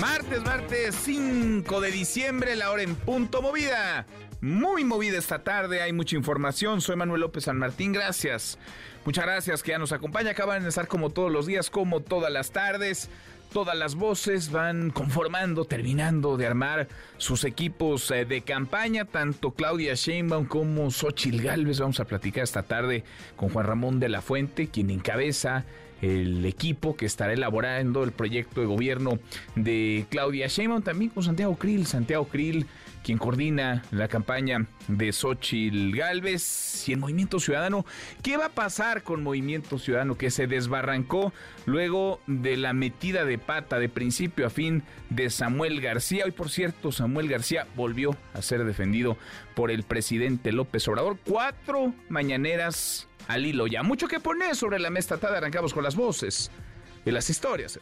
Martes, martes 5 de diciembre, la hora en punto movida. Muy movida esta tarde, hay mucha información. Soy Manuel López San Martín, gracias. Muchas gracias que ya nos acompaña. Acaban de estar como todos los días, como todas las tardes. Todas las voces van conformando, terminando de armar sus equipos eh, de campaña, tanto Claudia Sheinbaum como Xochil Gálvez. Vamos a platicar esta tarde con Juan Ramón de la Fuente, quien encabeza el equipo que estará elaborando el proyecto de gobierno de Claudia Sheinbaum, también con Santiago Krill, Santiago Krill, quien coordina la campaña de Xochitl Galvez y el Movimiento Ciudadano. ¿Qué va a pasar con Movimiento Ciudadano que se desbarrancó luego de la metida de pata de principio a fin de Samuel García? Hoy, por cierto, Samuel García volvió a ser defendido por el presidente López Obrador. Cuatro mañaneras al hilo ya. Mucho que poner sobre la mesa tarde. Arrancamos con las voces y las historias.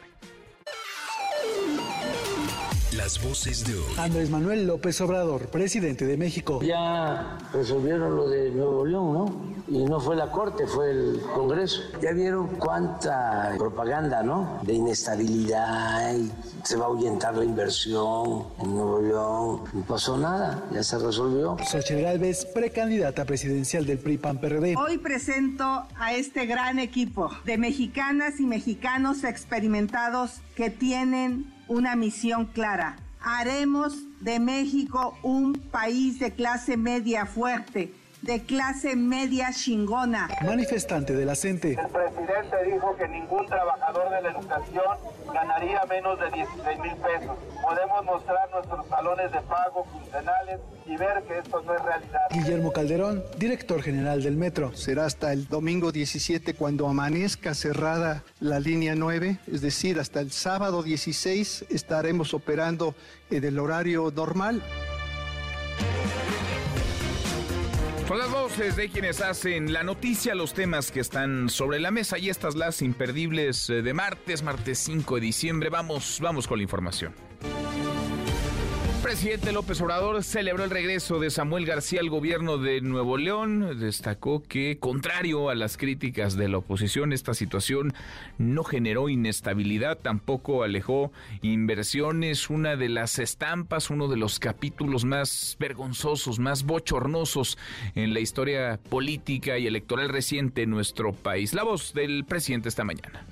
Las voces de hoy. Andrés Manuel López Obrador, presidente de México. Ya resolvieron lo de Nuevo León, ¿no? Y no fue la Corte, fue el Congreso. Ya vieron cuánta propaganda, ¿no? De inestabilidad y se va a ahuyentar la inversión en Nuevo León. No pasó nada, ya se resolvió. Xochitl Gálvez, precandidata presidencial del PRI-PAN-PRD. Hoy presento a este gran equipo de mexicanas y mexicanos experimentados que tienen una misión clara. Haremos de México un país de clase media fuerte, de clase media chingona. Manifestante de la CENTE. El presidente dijo que ningún trabajador de la educación ganaría menos de 16 mil pesos. Podemos mostrar nuestros talones de pago funcionales y ver que esto no es realidad. Guillermo Calderón, director general del Metro. Será hasta el domingo 17 cuando amanezca cerrada la línea 9, es decir, hasta el sábado 16 estaremos operando en el horario normal. Son las voces de quienes hacen la noticia, los temas que están sobre la mesa y estas las imperdibles eh, de martes, martes 5 de diciembre. Vamos, vamos con la información. Presidente López Obrador celebró el regreso de Samuel García al gobierno de Nuevo León. Destacó que, contrario a las críticas de la oposición, esta situación no generó inestabilidad, tampoco alejó inversiones. Una de las estampas, uno de los capítulos más vergonzosos, más bochornosos en la historia política y electoral reciente en nuestro país. La voz del presidente esta mañana.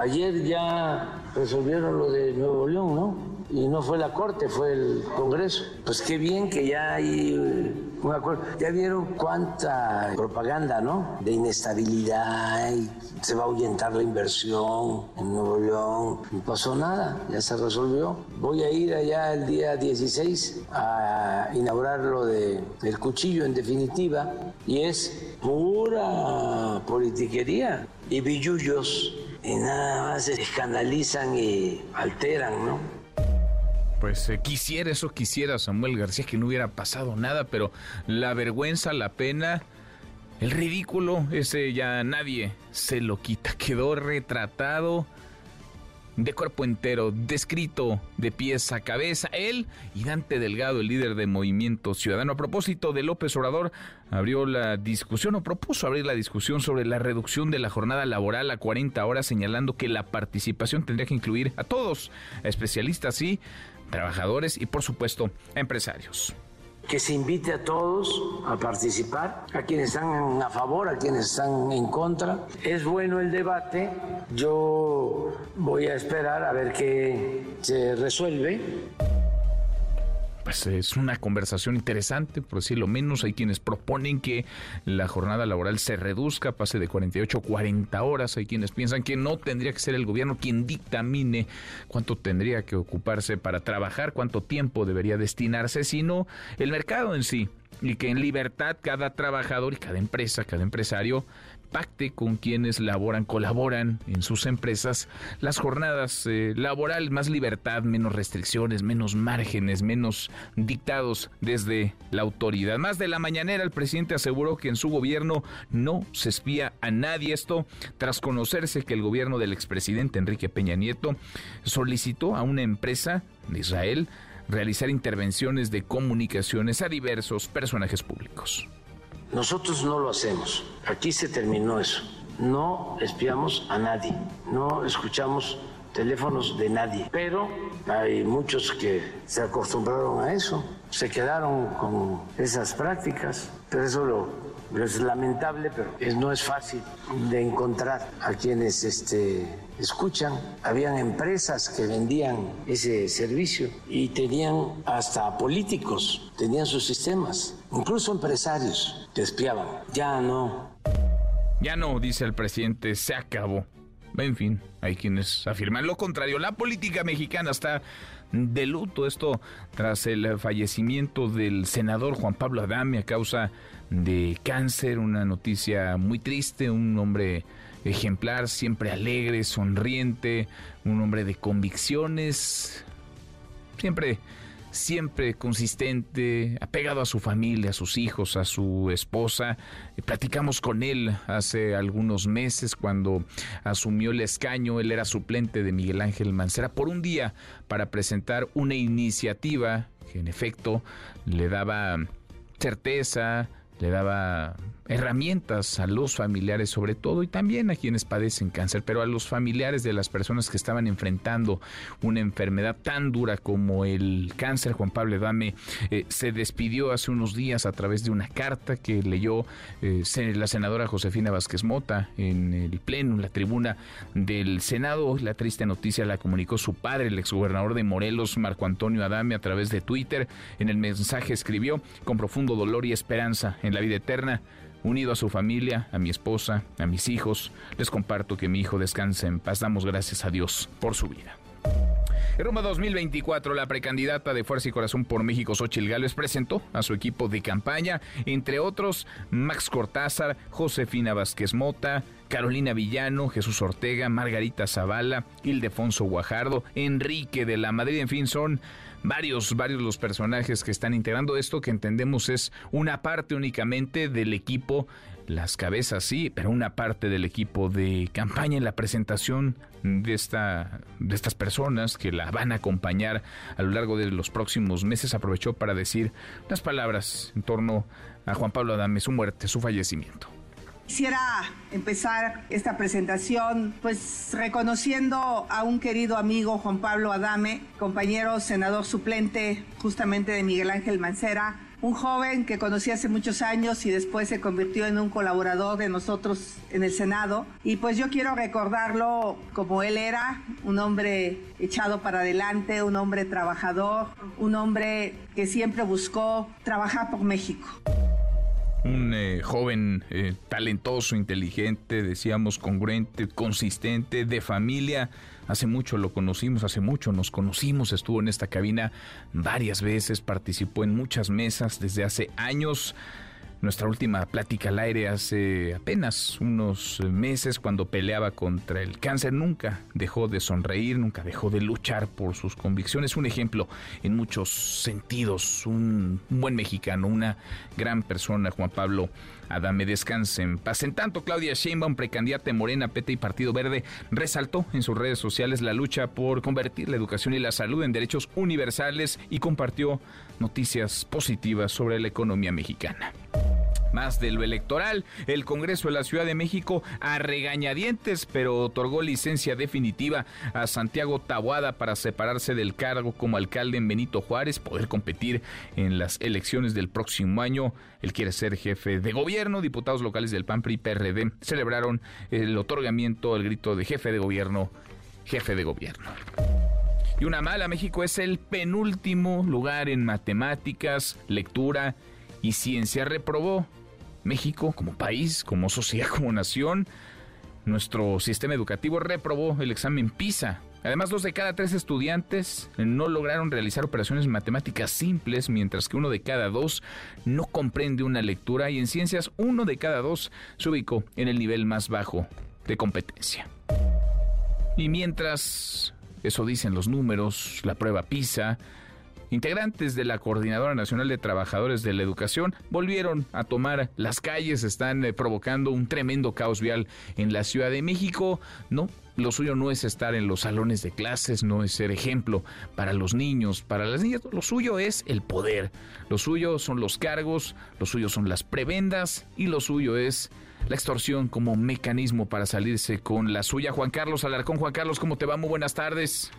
Ayer ya resolvieron lo de Nuevo León, ¿no? Y no fue la Corte, fue el Congreso. Pues qué bien que ya hay eh, un acuerdo. Ya vieron cuánta propaganda, ¿no? De inestabilidad y se va a ahuyentar la inversión en Nuevo León. No pasó nada, ya se resolvió. Voy a ir allá el día 16 a inaugurar lo de el cuchillo en definitiva y es pura politiquería y billullos y nada más escandalizan y alteran, ¿no? Pues eh, quisiera, eso quisiera Samuel García, que no hubiera pasado nada, pero la vergüenza, la pena, el ridículo, ese ya nadie se lo quita. Quedó retratado de cuerpo entero, descrito de pies a cabeza. Él y Dante Delgado, el líder de Movimiento Ciudadano. A propósito de López Obrador, abrió la discusión o propuso abrir la discusión sobre la reducción de la jornada laboral a 40 horas, señalando que la participación tendría que incluir a todos, especialistas y trabajadores y, por supuesto, empresarios que se invite a todos a participar, a quienes están a favor, a quienes están en contra. Es bueno el debate, yo voy a esperar a ver qué se resuelve. Pues es una conversación interesante, por decirlo menos. Hay quienes proponen que la jornada laboral se reduzca, pase de 48 a 40 horas. Hay quienes piensan que no tendría que ser el gobierno quien dictamine cuánto tendría que ocuparse para trabajar, cuánto tiempo debería destinarse, sino el mercado en sí y que en libertad cada trabajador y cada empresa, cada empresario pacte con quienes laboran, colaboran en sus empresas las jornadas eh, laborales, más libertad, menos restricciones, menos márgenes, menos dictados desde la autoridad. Más de la mañanera, el presidente aseguró que en su gobierno no se espía a nadie. Esto tras conocerse que el gobierno del expresidente Enrique Peña Nieto solicitó a una empresa de Israel realizar intervenciones de comunicaciones a diversos personajes públicos. Nosotros no lo hacemos. Aquí se terminó eso. No espiamos a nadie. No escuchamos teléfonos de nadie. Pero hay muchos que se acostumbraron a eso, se quedaron con esas prácticas. Pero eso lo, es lamentable, pero no es fácil de encontrar a quienes este, escuchan. Habían empresas que vendían ese servicio y tenían hasta políticos, tenían sus sistemas, incluso empresarios que espiaban. Ya no. Ya no, dice el presidente, se acabó. En fin, hay quienes afirman lo contrario. La política mexicana está de luto. Esto tras el fallecimiento del senador Juan Pablo Adame a causa de cáncer. Una noticia muy triste. Un hombre ejemplar, siempre alegre, sonriente, un hombre de convicciones, siempre siempre consistente, apegado a su familia, a sus hijos, a su esposa. Eh, platicamos con él hace algunos meses cuando asumió el escaño. Él era suplente de Miguel Ángel Mancera por un día para presentar una iniciativa que en efecto le daba certeza, le daba herramientas a los familiares sobre todo y también a quienes padecen cáncer, pero a los familiares de las personas que estaban enfrentando una enfermedad tan dura como el cáncer. Juan Pablo Dame eh, se despidió hace unos días a través de una carta que leyó eh, la senadora Josefina Vázquez Mota en el pleno, en la tribuna del Senado. La triste noticia la comunicó su padre, el exgobernador de Morelos, Marco Antonio Adame, a través de Twitter. En el mensaje escribió, con profundo dolor y esperanza en la vida eterna, Unido a su familia, a mi esposa, a mis hijos, les comparto que mi hijo descanse en paz. Damos gracias a Dios por su vida. En Roma 2024, la precandidata de Fuerza y Corazón por México, Xochil Gálvez, presentó a su equipo de campaña, entre otros Max Cortázar, Josefina Vázquez Mota, Carolina Villano, Jesús Ortega, Margarita Zavala, Ildefonso Guajardo, Enrique de la Madrid, en fin, son varios, varios los personajes que están integrando esto que entendemos es una parte únicamente del equipo, las cabezas sí, pero una parte del equipo de campaña en la presentación de, esta, de estas personas que la van a acompañar a lo largo de los próximos meses. Aprovechó para decir unas palabras en torno a Juan Pablo Adame, su muerte, su fallecimiento. Quisiera empezar esta presentación pues reconociendo a un querido amigo Juan Pablo Adame, compañero senador suplente justamente de Miguel Ángel Mancera, un joven que conocí hace muchos años y después se convirtió en un colaborador de nosotros en el Senado. Y pues yo quiero recordarlo como él era, un hombre echado para adelante, un hombre trabajador, un hombre que siempre buscó trabajar por México un eh, joven eh, talentoso, inteligente, decíamos congruente, consistente, de familia. Hace mucho lo conocimos, hace mucho nos conocimos, estuvo en esta cabina varias veces, participó en muchas mesas desde hace años nuestra última plática al aire hace apenas unos meses cuando peleaba contra el cáncer. Nunca dejó de sonreír, nunca dejó de luchar por sus convicciones. Un ejemplo en muchos sentidos, un, buen mexicano, una gran persona, Juan Pablo Adame. Descanse en paz. En tanto, Claudia Sheinbaum, precandidata Morena, PT y Partido Verde, resaltó en sus redes sociales la lucha por convertir la educación y la salud en derechos universales y compartió noticias positivas sobre la economía mexicana. Más de lo electoral, el Congreso de la Ciudad de México a regañadientes, pero otorgó licencia definitiva a Santiago Tabuada para separarse del cargo como alcalde en Benito Juárez, poder competir en las elecciones del próximo año. Él quiere ser jefe de gobierno. Diputados locales del PAN, PRI, PRD celebraron el otorgamiento, el grito de jefe de gobierno, jefe de gobierno. Y una mala, México es el penúltimo lugar en matemáticas, lectura y ciencia. Reprobó México como país, como sociedad, como nación. Nuestro sistema educativo reprobó el examen PISA Además, dos de cada tres estudiantes no lograron realizar operaciones matemáticas simples, mientras que uno de cada dos no comprende una lectura y en ciencias uno de cada dos se ubicó en el nivel más bajo de competencia. Y mientras, eso dicen los números, la prueba PISA, Integrantes de la Coordinadora Nacional de Trabajadores de la Educación volvieron a tomar las calles, están eh, provocando un tremendo caos vial en la Ciudad de México. No, lo suyo no es estar en los salones de clases, no es ser ejemplo para los niños, para las niñas, lo suyo es el poder, lo suyo son los cargos, lo suyo son las prebendas y lo suyo es la extorsión como mecanismo para salirse con la suya. Juan Carlos Alarcón, Juan Carlos, ¿cómo te va? Muy buenas tardes.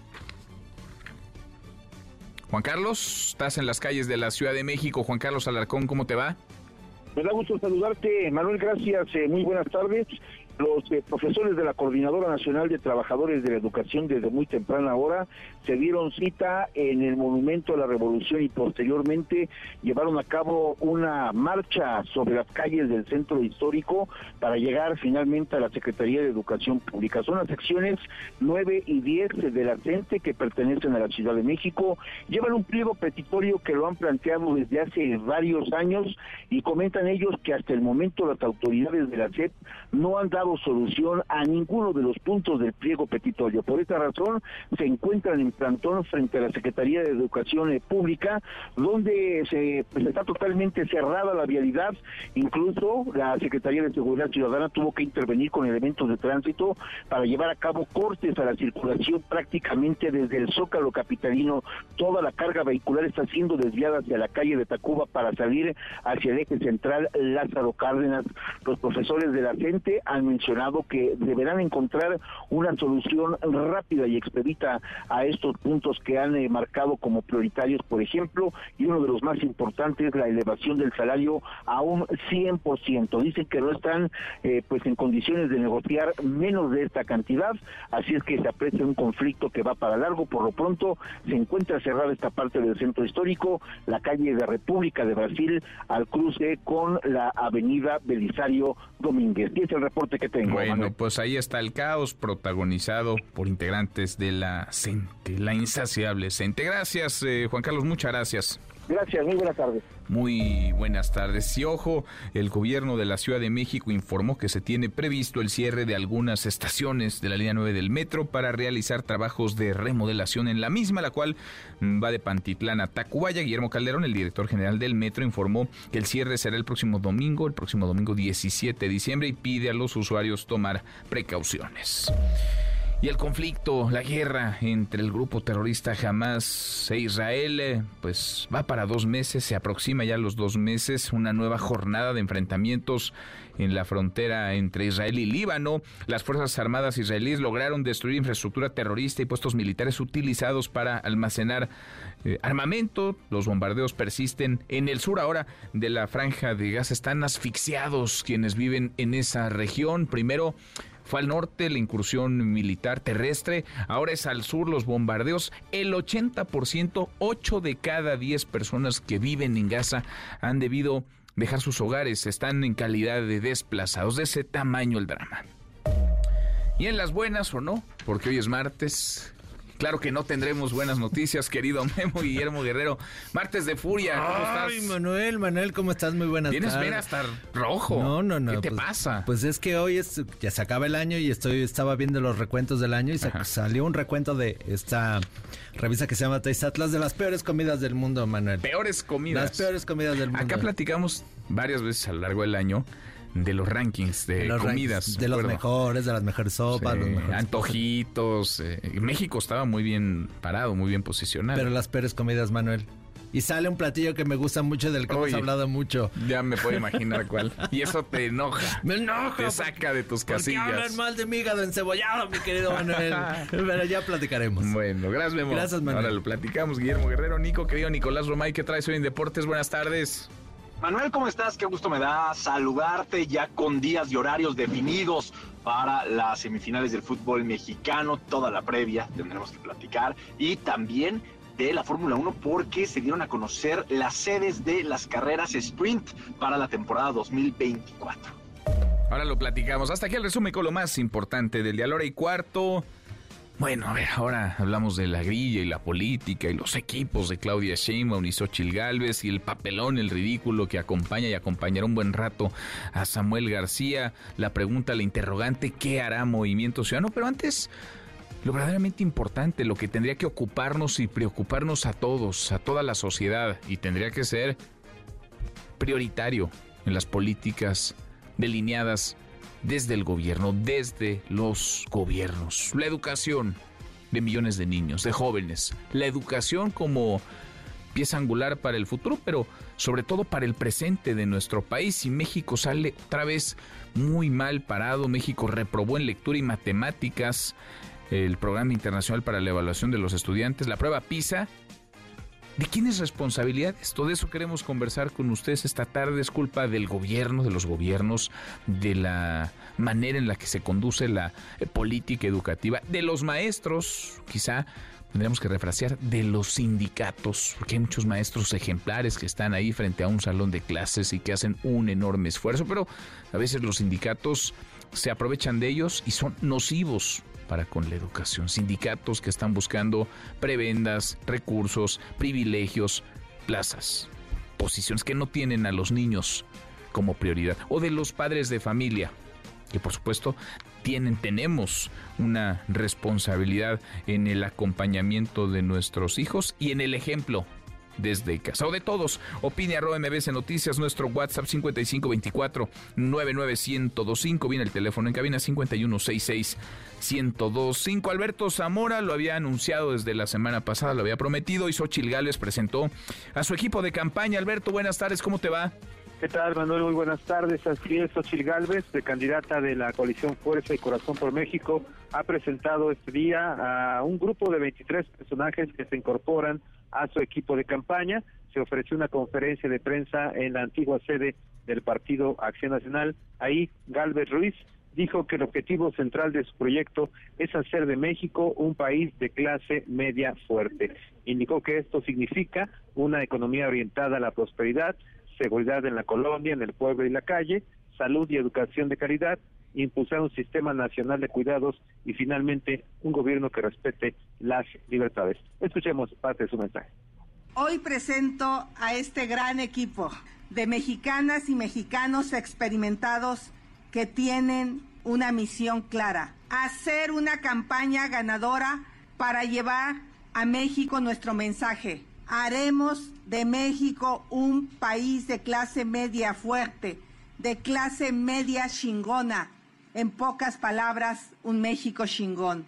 Juan Carlos, estás en las calles de la Ciudad de México. Juan Carlos Alarcón, ¿cómo te va? Me da gusto saludarte, Manuel, gracias, eh, muy buenas tardes los eh, profesores de la Coordinadora Nacional de Trabajadores de la Educación desde muy temprana hora se dieron cita en el Monumento a la Revolución y posteriormente llevaron a cabo una marcha sobre las calles del centro histórico para llegar finalmente a la Secretaría de Educación Pública. Son las secciones 9 y 10 de la que pertenecen a la Ciudad de México. Llevan un pliego petitorio que lo han planteado desde hace varios años y comentan ellos que hasta el momento las autoridades de la CEP no han dado solución a ninguno de los puntos del pliego petitorio. Por esta razón, se encuentran en plantón frente a la Secretaría de Educación Pública, donde se pues, está totalmente cerrada la vialidad. Incluso la Secretaría de Seguridad Ciudadana tuvo que intervenir con elementos de tránsito para llevar a cabo cortes a la circulación prácticamente desde el Zócalo Capitalino. Toda la carga vehicular está siendo desviada hacia la calle de Tacuba para salir hacia el eje central Lázaro Cárdenas. Los profesores de la gente han mencionado que deberán encontrar una solución rápida y expedita a estos puntos que han eh, marcado como prioritarios, por ejemplo, y uno de los más importantes, es la elevación del salario a un 100%. Dicen que no están eh, pues en condiciones de negociar menos de esta cantidad, así es que se aprecia un conflicto que va para largo. Por lo pronto se encuentra cerrada esta parte del centro histórico, la calle de República de Brasil al cruce con la avenida Belisario Domínguez. Y es el reporte que tengo. Bueno, pues ahí está el caos protagonizado por integrantes de la CENTE, la insaciable CENTE. Gracias, eh, Juan Carlos, muchas gracias. Gracias, muy buenas tardes. Muy buenas tardes. Y ojo, el gobierno de la Ciudad de México informó que se tiene previsto el cierre de algunas estaciones de la línea 9 del metro para realizar trabajos de remodelación en la misma, la cual va de Pantitlán a Tacubaya. Guillermo Calderón, el director general del metro, informó que el cierre será el próximo domingo, el próximo domingo 17 de diciembre, y pide a los usuarios tomar precauciones. Y el conflicto, la guerra entre el grupo terrorista Hamas e Israel, eh, pues va para dos meses, se aproxima ya los dos meses, una nueva jornada de enfrentamientos en la frontera entre Israel y Líbano. Las Fuerzas Armadas israelíes lograron destruir infraestructura terrorista y puestos militares utilizados para almacenar eh, armamento. Los bombardeos persisten en el sur ahora de la franja de Gaza. Están asfixiados quienes viven en esa región. Primero fue al norte la incursión militar terrestre, ahora es al sur los bombardeos. El 80%, 8 de cada 10 personas que viven en Gaza han debido dejar sus hogares, están en calidad de desplazados. De ese tamaño el drama. Y en las buenas o no, porque hoy es martes, Claro que no tendremos buenas noticias, querido Memo Guillermo Guerrero. Martes de Furia, ¿cómo estás? Ay, Manuel, Manuel, ¿cómo estás? Muy buenas Tienes tardes. ver hasta rojo. No, no, no. ¿Qué te pues, pasa? Pues es que hoy es, ya se acaba el año y estoy estaba viendo los recuentos del año y se- salió un recuento de esta revista que se llama Taste Atlas de las peores comidas del mundo, Manuel. Peores comidas. Las peores comidas del mundo. Acá platicamos varias veces a lo largo del año de los rankings de, De los comidas. de los mejores, de las mejores sopas, Sí, los mejores antojitos. eh, México estaba muy bien parado, muy bien posicionado. Pero las peores comidas, Manuel. Y sale un platillo que me gusta mucho, del que Oye. hemos hablado mucho. Ya me puedo imaginar cuál. Y eso te enoja. Me enoja. Te saca de tus Porque hablan casillas. mal de mi hígado encebollado, mi querido Manuel. Pero ya platicaremos. Bueno, gracias, Memo. Gracias, Manuel. Ahora lo platicamos, Guillermo Guerrero, Nico, querido Nicolás Romay, ¿qué traes hoy en Deportes? Buenas tardes. Manuel, ¿cómo estás? Qué gusto me da saludarte ya con días y horarios definidos para las semifinales del fútbol mexicano, toda la previa tendremos que platicar y también de la Fórmula 1 porque se dieron a conocer las sedes de las carreras sprint para la temporada 2024. Ahora lo platicamos. Hasta aquí el resumen con lo más importante del día. Hora y cuarto. Bueno, a ver, ahora hablamos de la grilla y la política y los equipos de Claudia Sheinbaum y Xochitl Galvez y el papelón, el ridículo que acompaña y acompañará un buen rato a Samuel García. La pregunta, la interrogante, ¿qué hará Movimiento Ciudadano? Pero antes, lo verdaderamente importante, lo que tendría que ocuparnos y preocuparnos a todos, a toda la sociedad y tendría que ser prioritario en las políticas delineadas desde el gobierno, desde los gobiernos. La educación de millones de niños, de jóvenes. La educación como pieza angular para el futuro, pero sobre todo para el presente de nuestro país. Y México sale otra vez muy mal parado. México reprobó en lectura y matemáticas el programa internacional para la evaluación de los estudiantes, la prueba PISA, ¿De quién es responsabilidad esto? De eso queremos conversar con ustedes esta tarde. Es culpa del gobierno, de los gobiernos, de la manera en la que se conduce la eh, política educativa, de los maestros, quizá tendríamos que refrasear, de los sindicatos, porque hay muchos maestros ejemplares que están ahí frente a un salón de clases y que hacen un enorme esfuerzo, pero a veces los sindicatos se aprovechan de ellos y son nocivos para con la educación. Sindicatos que están buscando prebendas, recursos, privilegios, plazas, posiciones que no tienen a los niños como prioridad. O de los padres de familia, que por supuesto tienen, tenemos una responsabilidad en el acompañamiento de nuestros hijos y en el ejemplo desde casa. O de todos. Opine arroba Noticias, nuestro WhatsApp 5524 99125. Viene el teléfono en cabina 5166 1025. Alberto Zamora lo había anunciado desde la semana pasada, lo había prometido. Y Xochil Gales presentó a su equipo de campaña. Alberto, buenas tardes, ¿cómo te va? ¿Qué tal, Manuel? Muy buenas tardes. Así es, Xochil Gálvez, de candidata de la coalición Fuerza y Corazón por México, ha presentado este día a un grupo de 23 personajes que se incorporan a su equipo de campaña. Se ofreció una conferencia de prensa en la antigua sede del Partido Acción Nacional. Ahí Galvez Ruiz dijo que el objetivo central de su proyecto es hacer de México un país de clase media fuerte. Indicó que esto significa una economía orientada a la prosperidad, seguridad en la colonia, en el pueblo y la calle, salud y educación de calidad, impulsar un sistema nacional de cuidados y finalmente un gobierno que respete las libertades. Escuchemos parte de su mensaje. Hoy presento a este gran equipo de mexicanas y mexicanos experimentados que tienen una misión clara, hacer una campaña ganadora para llevar a México nuestro mensaje. Haremos de México un país de clase media fuerte, de clase media chingona, en pocas palabras, un México chingón.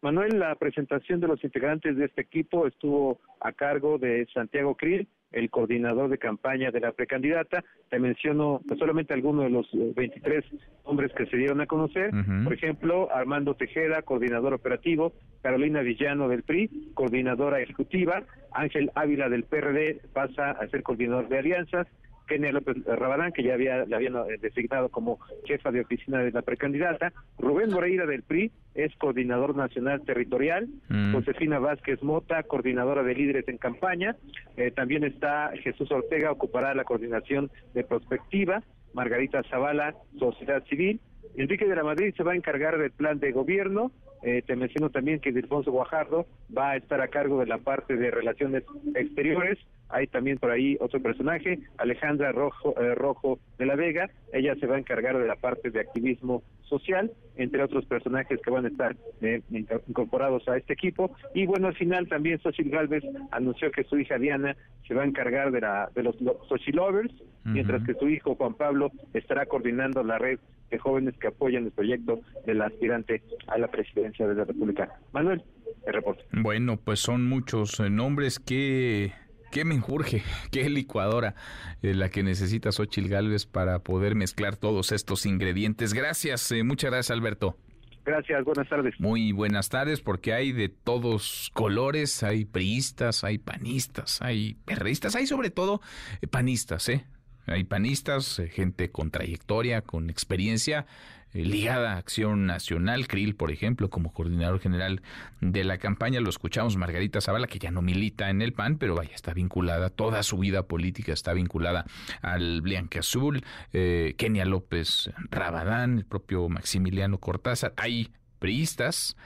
Manuel, la presentación de los integrantes de este equipo estuvo a cargo de Santiago Krill, el coordinador de campaña de la precandidata. Te menciono pues, solamente algunos de los 23 eh, hombres que se dieron a conocer. Por ejemplo, Armando Tejeda, coordinador operativo, Carolina Villano del PRI, coordinadora ejecutiva, Ángel Ávila del PRD pasa a ser coordinador de alianzas, Kenia López Rabadán, que ya había, la habían eh, designado como jefa de oficina de la precandidata, Rubén Moreira del PRI, es coordinador nacional territorial, mm. Josefina Vázquez Mota, coordinadora de líderes en campaña, eh, también está Jesús Ortega, ocupará la coordinación de prospectiva, Margarita Zavala, sociedad civil, Enrique de la Madrid se va a encargar del plan de gobierno, eh, te menciono también que Alfonso Guajardo va a estar a cargo de la parte de relaciones exteriores. Hay también por ahí otro personaje, Alejandra Rojo, eh, Rojo de la Vega. Ella se va a encargar de la parte de activismo social, entre otros personajes que van a estar eh, incorporados a este equipo. Y bueno, al final también Xochitl Galvez anunció que su hija Diana se va a encargar de, la, de los Lovers, mientras que su hijo Juan Pablo estará coordinando la red de jóvenes que apoyan el proyecto del aspirante a la presidencia de la República. Manuel, el reporte. Bueno, pues son muchos eh, nombres que... Qué menjurje, qué licuadora eh, la que necesita Xochil Gálvez para poder mezclar todos estos ingredientes. Gracias, eh, muchas gracias Alberto. Gracias, buenas tardes. Muy buenas tardes, porque hay de todos colores, hay priistas, hay panistas, hay perristas, hay sobre todo panistas, ¿eh? Hay panistas, eh, gente con trayectoria, con experiencia eh, ligada a Acción Nacional. Krill, por ejemplo, como coordinador general de la campaña. Lo escuchamos, Margarita Zavala, que ya no milita en el PAN, pero vaya, está vinculada, toda su vida política está vinculada al Blanqueazul. Eh, Kenia López Rabadán, el propio Maximiliano Cortázar. Hay priistas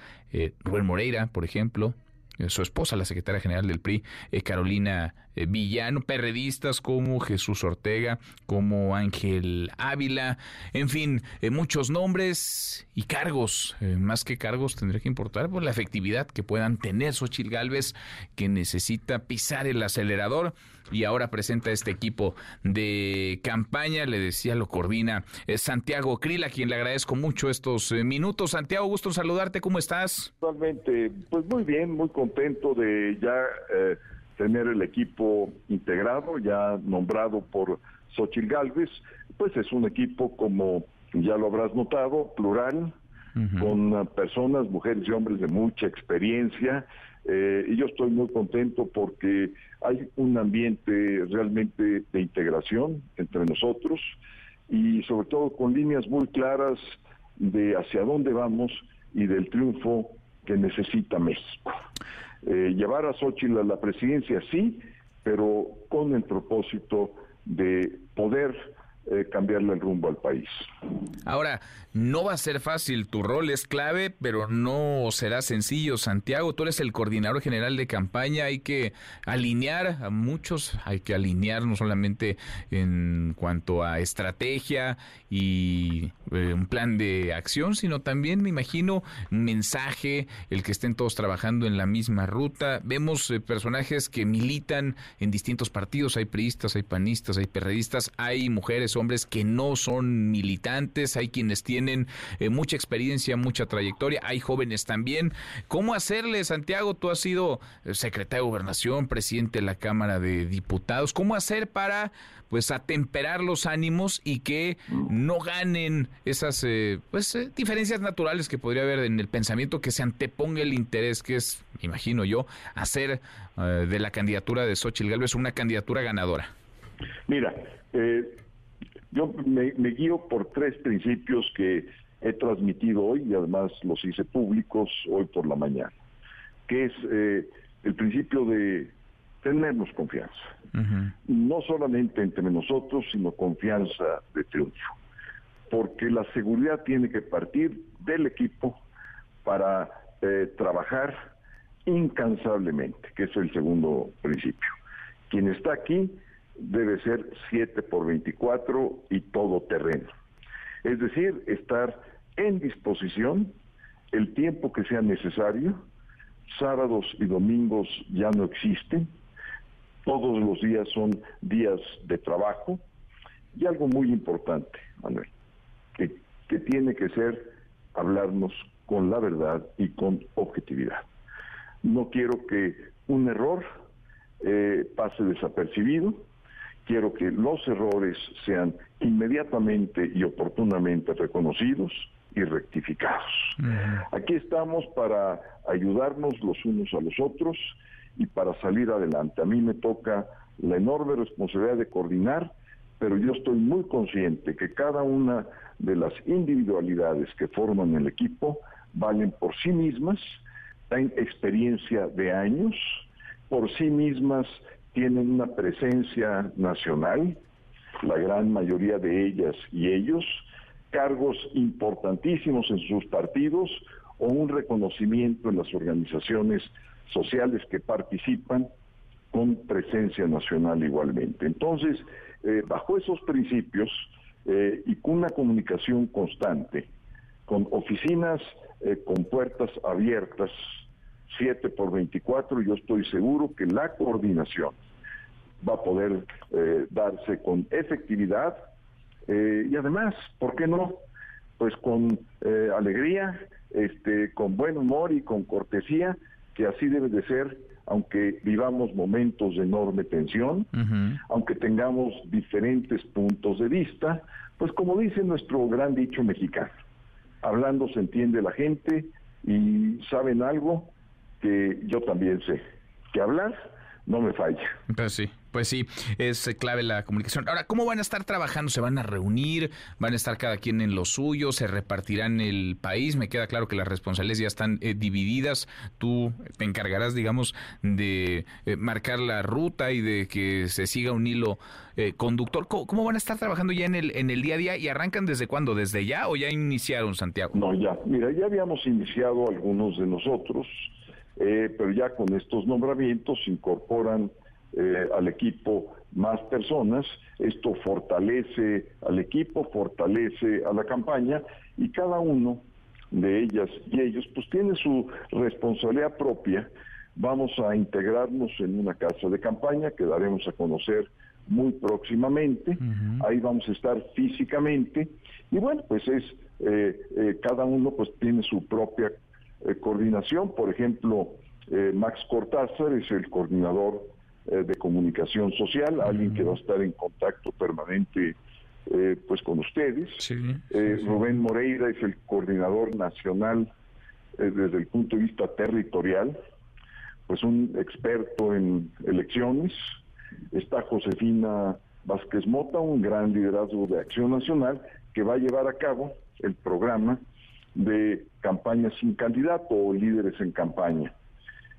Rubén Moreira, por ejemplo, su esposa, la secretaria general del PRI, Carolina Villano, perredistas como Jesús Ortega, como Ángel Ávila, en fin, muchos nombres y cargos. más que cargos tendría que importar por la efectividad que puedan tener Xochil Gálvez, que necesita pisar el acelerador y ahora presenta este equipo de campaña. Le decía, lo coordina Santiago Krill, a quien le agradezco mucho estos minutos. Santiago, gusto saludarte, ¿cómo estás? Totalmente, pues muy bien, muy contento de ya eh, tener el equipo integrado, ya nombrado por Xochil Gálvez. Pues es un equipo, como ya lo habrás notado, plural, con personas, mujeres y hombres de mucha experiencia eh, y yo estoy muy contento porque hay un ambiente realmente de integración entre nosotros y sobre todo con líneas muy claras de hacia dónde vamos y del triunfo que necesita México. Eh, llevar a Xochitl a la presidencia sí, pero con el propósito de poder eh, cambiarle el rumbo al país. Ahora, no va a ser fácil, tu rol es clave, pero no será sencillo. Santiago, tú eres el coordinador general de campaña, hay que alinear a muchos, hay que alinear no solamente en cuanto a estrategia y eh, un plan de acción, sino también, me imagino, mensaje, el que estén todos trabajando en la misma ruta. Vemos eh, personajes que militan en distintos partidos, hay priistas, hay panistas, hay perredistas, hay mujeres, hombres que no son militantes, hay quienes tienen eh, mucha experiencia, mucha trayectoria, hay jóvenes también. ¿Cómo hacerle, Santiago? Tú has sido eh, secretario de Gobernación, presidente de la Cámara de Diputados. ¿Cómo hacer para pues atemperar los ánimos y que no ganen esas eh, pues diferencias naturales que podría haber en el pensamiento que se anteponga el interés que es, imagino yo, hacer de la candidatura de Xochitl Gálvez una candidatura ganadora? Mira, eh, yo me, guío por tres principios que he transmitido hoy y además los hice públicos hoy por la mañana, que es eh, el principio de tenernos confianza, no solamente entre nosotros, sino confianza de triunfo, porque la seguridad tiene que partir del equipo para eh, trabajar incansablemente, que es el segundo principio. Quien está aquí debe ser 7 por 24 y todo terreno. Es decir, estar en disposición el tiempo que sea necesario. Sábados y domingos ya no existen. Todos los días son días de trabajo. Y algo muy importante, Manuel, que, tiene que ser hablarnos con la verdad y con objetividad. No quiero que un error eh, pase desapercibido quiero que los errores sean inmediatamente y oportunamente reconocidos y rectificados. Aquí estamos para ayudarnos los unos a los otros y para salir adelante. A mí me toca la enorme responsabilidad de coordinar, pero yo estoy muy consciente que cada una de las individualidades que forman el equipo valen por sí mismas, tienen experiencia de años, por sí mismas tienen una presencia nacional, la gran mayoría de ellas y ellos, cargos importantísimos en sus partidos o un reconocimiento en las organizaciones sociales que participan con presencia nacional igualmente. Entonces, eh, bajo esos principios eh, y con una comunicación constante, con oficinas eh, con puertas abiertas, 7 por 24, yo estoy seguro que la coordinación va a poder eh, darse con efectividad eh, y además, ¿por qué no? Pues con eh, alegría, este, con buen humor y con cortesía, que así debe de ser, aunque vivamos momentos de enorme tensión, aunque tengamos diferentes puntos de vista, pues como dice nuestro gran dicho mexicano, hablando se entiende la gente y saben algo que yo también sé, que hablar no me falla. Pues sí, pues sí, es clave la comunicación. Ahora, ¿cómo van a estar trabajando? ¿Se van a reunir? ¿Van a estar cada quien en lo suyo? ¿Se repartirán el país? Me queda claro que las responsabilidades ya están eh, divididas. Tú te encargarás, digamos, de eh, marcar la ruta y de que se siga un hilo eh, conductor. ¿Cómo, van a estar trabajando ya en el, en el día a día? ¿Y arrancan desde cuándo? ¿Desde ya o ya iniciaron, Santiago? No, ya. Mira, ya habíamos iniciado algunos de nosotros. Pero ya con estos nombramientos se incorporan eh, al equipo más personas, esto fortalece al equipo, fortalece a la campaña y cada uno de ellas y ellos pues tiene su responsabilidad propia. Vamos a integrarnos en una casa de campaña que daremos a conocer muy próximamente. Ahí vamos a estar físicamente y bueno, pues es eh, eh, cada uno pues tiene su propia coordinación. Por ejemplo, Max Cortázar es el coordinador eh, de comunicación social, alguien que va a estar en contacto permanente eh, pues con ustedes. Eh, Rubén Moreira es el coordinador nacional desde el punto de vista territorial, pues un experto en elecciones. Está Josefina Vázquez Mota, un gran liderazgo de Acción Nacional, que va a llevar a cabo el programa de campaña sin candidato o líderes en campaña.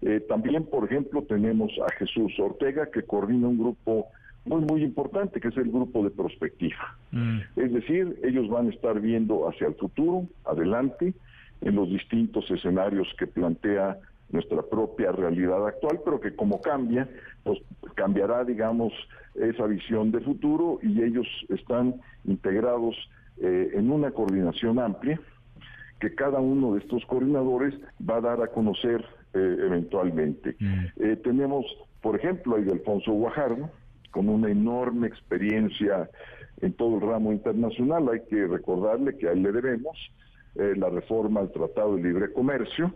Eh, también, por ejemplo, tenemos a Jesús Ortega, que coordina un grupo muy, muy importante, que es el grupo de prospectiva. Mm. Es decir, ellos van a estar viendo hacia el futuro, adelante, en los distintos escenarios que plantea nuestra propia realidad actual, pero que como cambia, pues cambiará, digamos, esa visión de futuro y ellos están integrados eh, en una coordinación amplia que cada uno de estos coordinadores va a dar a conocer eh, eventualmente. Mm. Eh, tenemos, por ejemplo, a Alfonso Guajardo, con una enorme experiencia en todo el ramo internacional. Hay que recordarle que a él le debemos eh, la reforma al Tratado de Libre Comercio.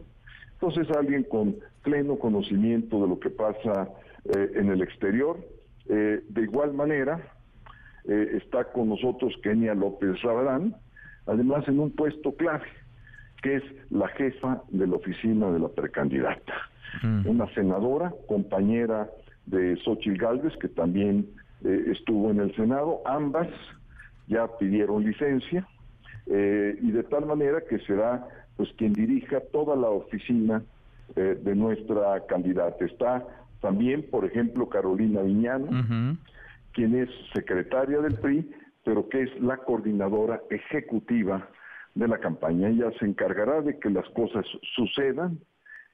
Entonces, alguien con pleno conocimiento de lo que pasa en el exterior. de igual manera, está con nosotros Kenia López Rabadán, además en un puesto clave que es la jefa de la oficina de la precandidata. Mm. Una senadora, compañera de Xochitl Galvez, que también eh, estuvo en el Senado, ambas ya pidieron licencia, eh, y de tal manera que será pues quien dirija toda la oficina eh, de nuestra candidata. Está también, por ejemplo, Carolina Viñano, quien es secretaria del PRI, pero que es la coordinadora ejecutiva de la campaña. Ella se encargará de que las cosas sucedan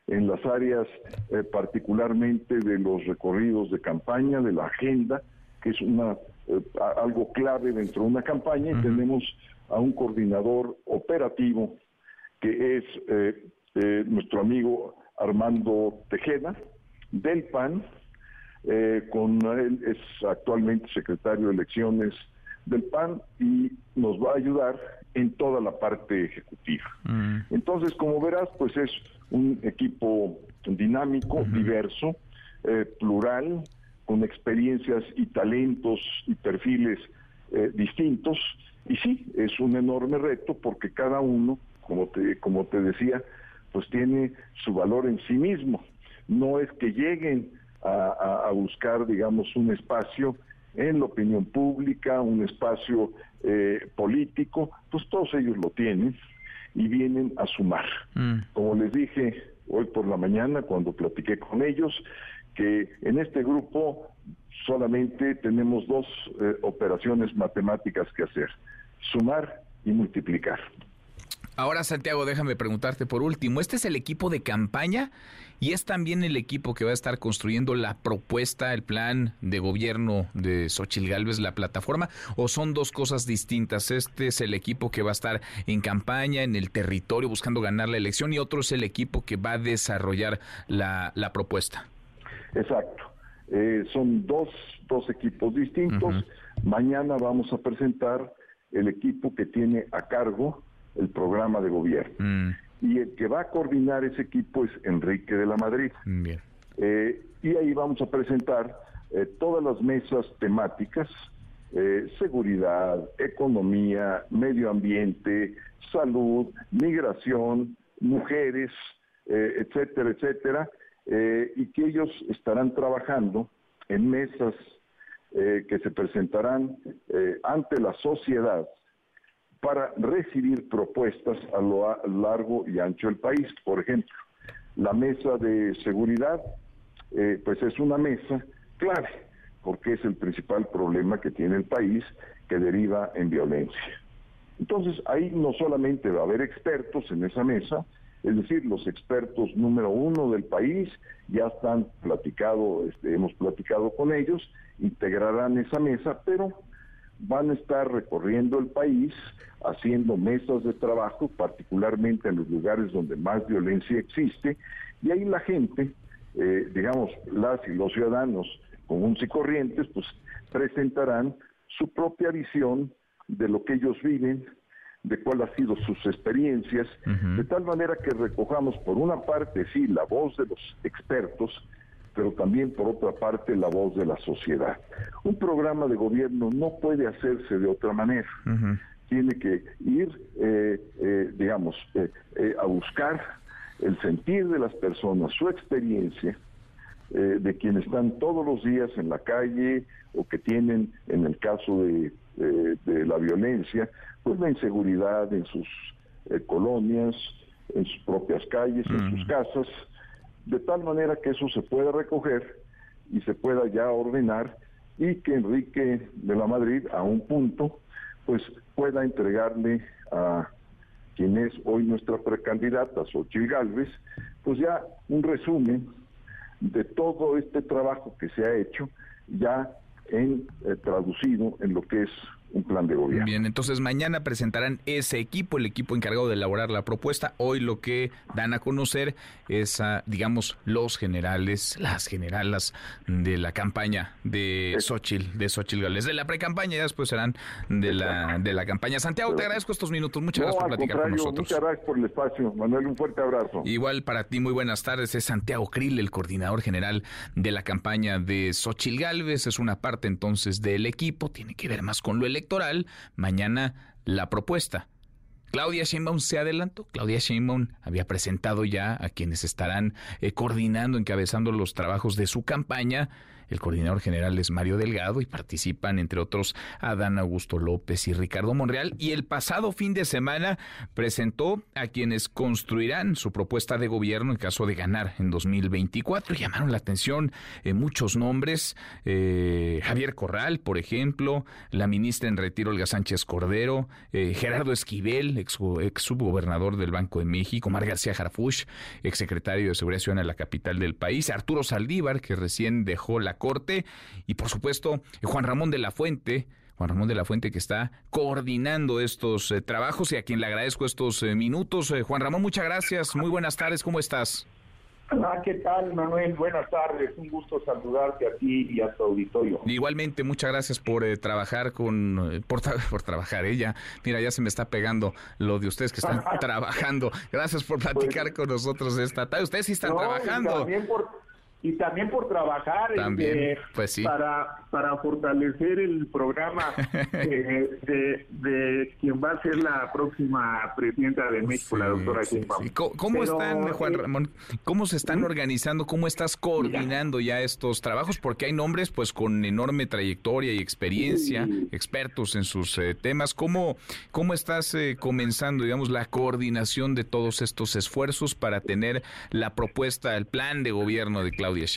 en las áreas eh, particularmente de los recorridos de campaña, de la agenda, que es una eh, algo clave dentro de una campaña, y tenemos a un coordinador operativo que es eh, nuestro amigo Armando Tejeda del PAN, con él es actualmente secretario de elecciones del PAN y nos va a ayudar en toda la parte ejecutiva. Mm. Entonces, como verás, pues es un equipo dinámico, diverso, eh, plural, con experiencias y talentos y perfiles eh, distintos. Y sí, es un enorme reto porque cada uno, como te, como te decía, pues tiene su valor en sí mismo. No es que lleguen a buscar, digamos, un espacio en la opinión pública, un espacio eh, político, pues todos ellos lo tienen y vienen a sumar. Mm. Como les dije hoy por la mañana cuando platiqué con ellos, que en este grupo solamente tenemos dos eh, operaciones matemáticas que hacer, sumar y multiplicar. Ahora, Santiago, déjame preguntarte por último, ¿este es el equipo de campaña y es también el equipo que va a estar construyendo la propuesta, el plan de gobierno de Xochil Gálvez, la plataforma, o son dos cosas distintas? Este es el equipo que va a estar en campaña, en el territorio, buscando ganar la elección y otro es el equipo que va a desarrollar la, propuesta. Exacto. Eh, son dos, dos equipos distintos. Mañana vamos a presentar el equipo que tiene a cargo el programa de gobierno. Mm. Y el que va a coordinar ese equipo es Enrique de la Madrid. Eh, y ahí vamos a presentar eh, todas las mesas temáticas, eh, seguridad, economía, medio ambiente, salud, migración, mujeres, etcétera, etcétera, y que ellos estarán trabajando en mesas que se presentarán ante la sociedad para recibir propuestas a lo largo y ancho del país. Por ejemplo, la mesa de seguridad, pues es una mesa clave, porque es el principal problema que tiene el país que deriva en violencia. Entonces, ahí no solamente va a haber expertos en esa mesa, es decir, los expertos número uno del país ya están platicado, este, hemos platicado con ellos, integrarán esa mesa, pero van a estar recorriendo el país haciendo mesas de trabajo, particularmente en los lugares donde más violencia existe, y ahí la gente, eh, digamos, las y los ciudadanos comunes y corrientes, pues presentarán su propia visión de lo que ellos viven, de cuál ha sido sus experiencias, de tal manera que recojamos por una parte, sí, la voz de los expertos, pero también por otra parte la voz de la sociedad. Un programa de gobierno no puede hacerse de otra manera. Tiene que ir, eh, eh, digamos, eh, a buscar el sentir de las personas, su experiencia, de quienes están todos los días en la calle o que tienen, en el caso de de, la violencia, pues la inseguridad en sus eh, colonias, en sus propias calles, en sus casas, de tal manera que eso se pueda recoger y se pueda ya ordenar y que Enrique de la Madrid a un punto pues pueda entregarle a quien es hoy nuestra precandidata, Xochitl Galvez, pues ya un resumen de todo este trabajo que se ha hecho ya en eh, traducido en lo que es un plan de gobierno. Bien, entonces mañana presentarán ese equipo, el equipo encargado de elaborar la propuesta. Hoy lo que dan a conocer es, a, digamos, los generales, las generalas de la campaña de Xochitl, de Xochitl Gales, de la pre-campaña, y después serán de la, de la campaña. Santiago, te agradezco estos minutos. Muchas gracias por platicar con nosotros. Muchas gracias por el espacio. Manuel, un fuerte abrazo. Igual para ti, muy buenas tardes. Es Santiago Krill, el coordinador general de la campaña de Xochitl Galvez. Es una parte entonces del equipo, tiene que ver más con lo electoral electoral, mañana la propuesta. Claudia Sheinbaum se adelantó. Claudia Sheinbaum había presentado ya a quienes estarán eh, coordinando, encabezando los trabajos de su campaña el coordinador general es Mario Delgado y participan, entre otros, Adán Augusto López y Ricardo Monreal. Y el pasado fin de semana presentó a quienes construirán su propuesta de gobierno en caso de ganar en 2024. Llamaron la atención eh, muchos nombres. Eh, Javier Corral, por ejemplo, la ministra en retiro, Olga Sánchez Cordero, eh, Gerardo Esquivel, ex, subgobernador del Banco de México, Mar García Harfuch, ex secretario de Seguridad Ciudadana de la capital del país, Arturo Saldívar, que recién dejó la Corte y por supuesto Juan Ramón de la Fuente. Juan Ramón de la Fuente que está coordinando estos eh, trabajos y a quien le agradezco estos eh, minutos. Eh, Juan Ramón, muchas gracias. Muy buenas tardes. ¿Cómo estás? Ah, ¿qué tal, Manuel? Buenas tardes. Un gusto saludarte a ti y a tu auditorio. Igualmente, muchas gracias por trabajar con, por, por, trabajar ella. Mira, ya se me está pegando lo de ustedes que están trabajando. Gracias por platicar pues con nosotros esta tarde. Ustedes sí están trabajando. También por, y también por trabajar este, pues para, para fortalecer el programa de, de, quien va a ser la próxima presidenta de México, la doctora ¿Cómo, están, Juan Ramón? ¿Cómo se están organizando? ¿Cómo estás coordinando ya estos trabajos? Porque hay nombres pues con enorme trayectoria y experiencia, expertos en sus eh, temas. ¿Cómo, cómo estás eh, comenzando, digamos, la coordinación de todos estos esfuerzos para tener la propuesta, el plan de gobierno de Claudia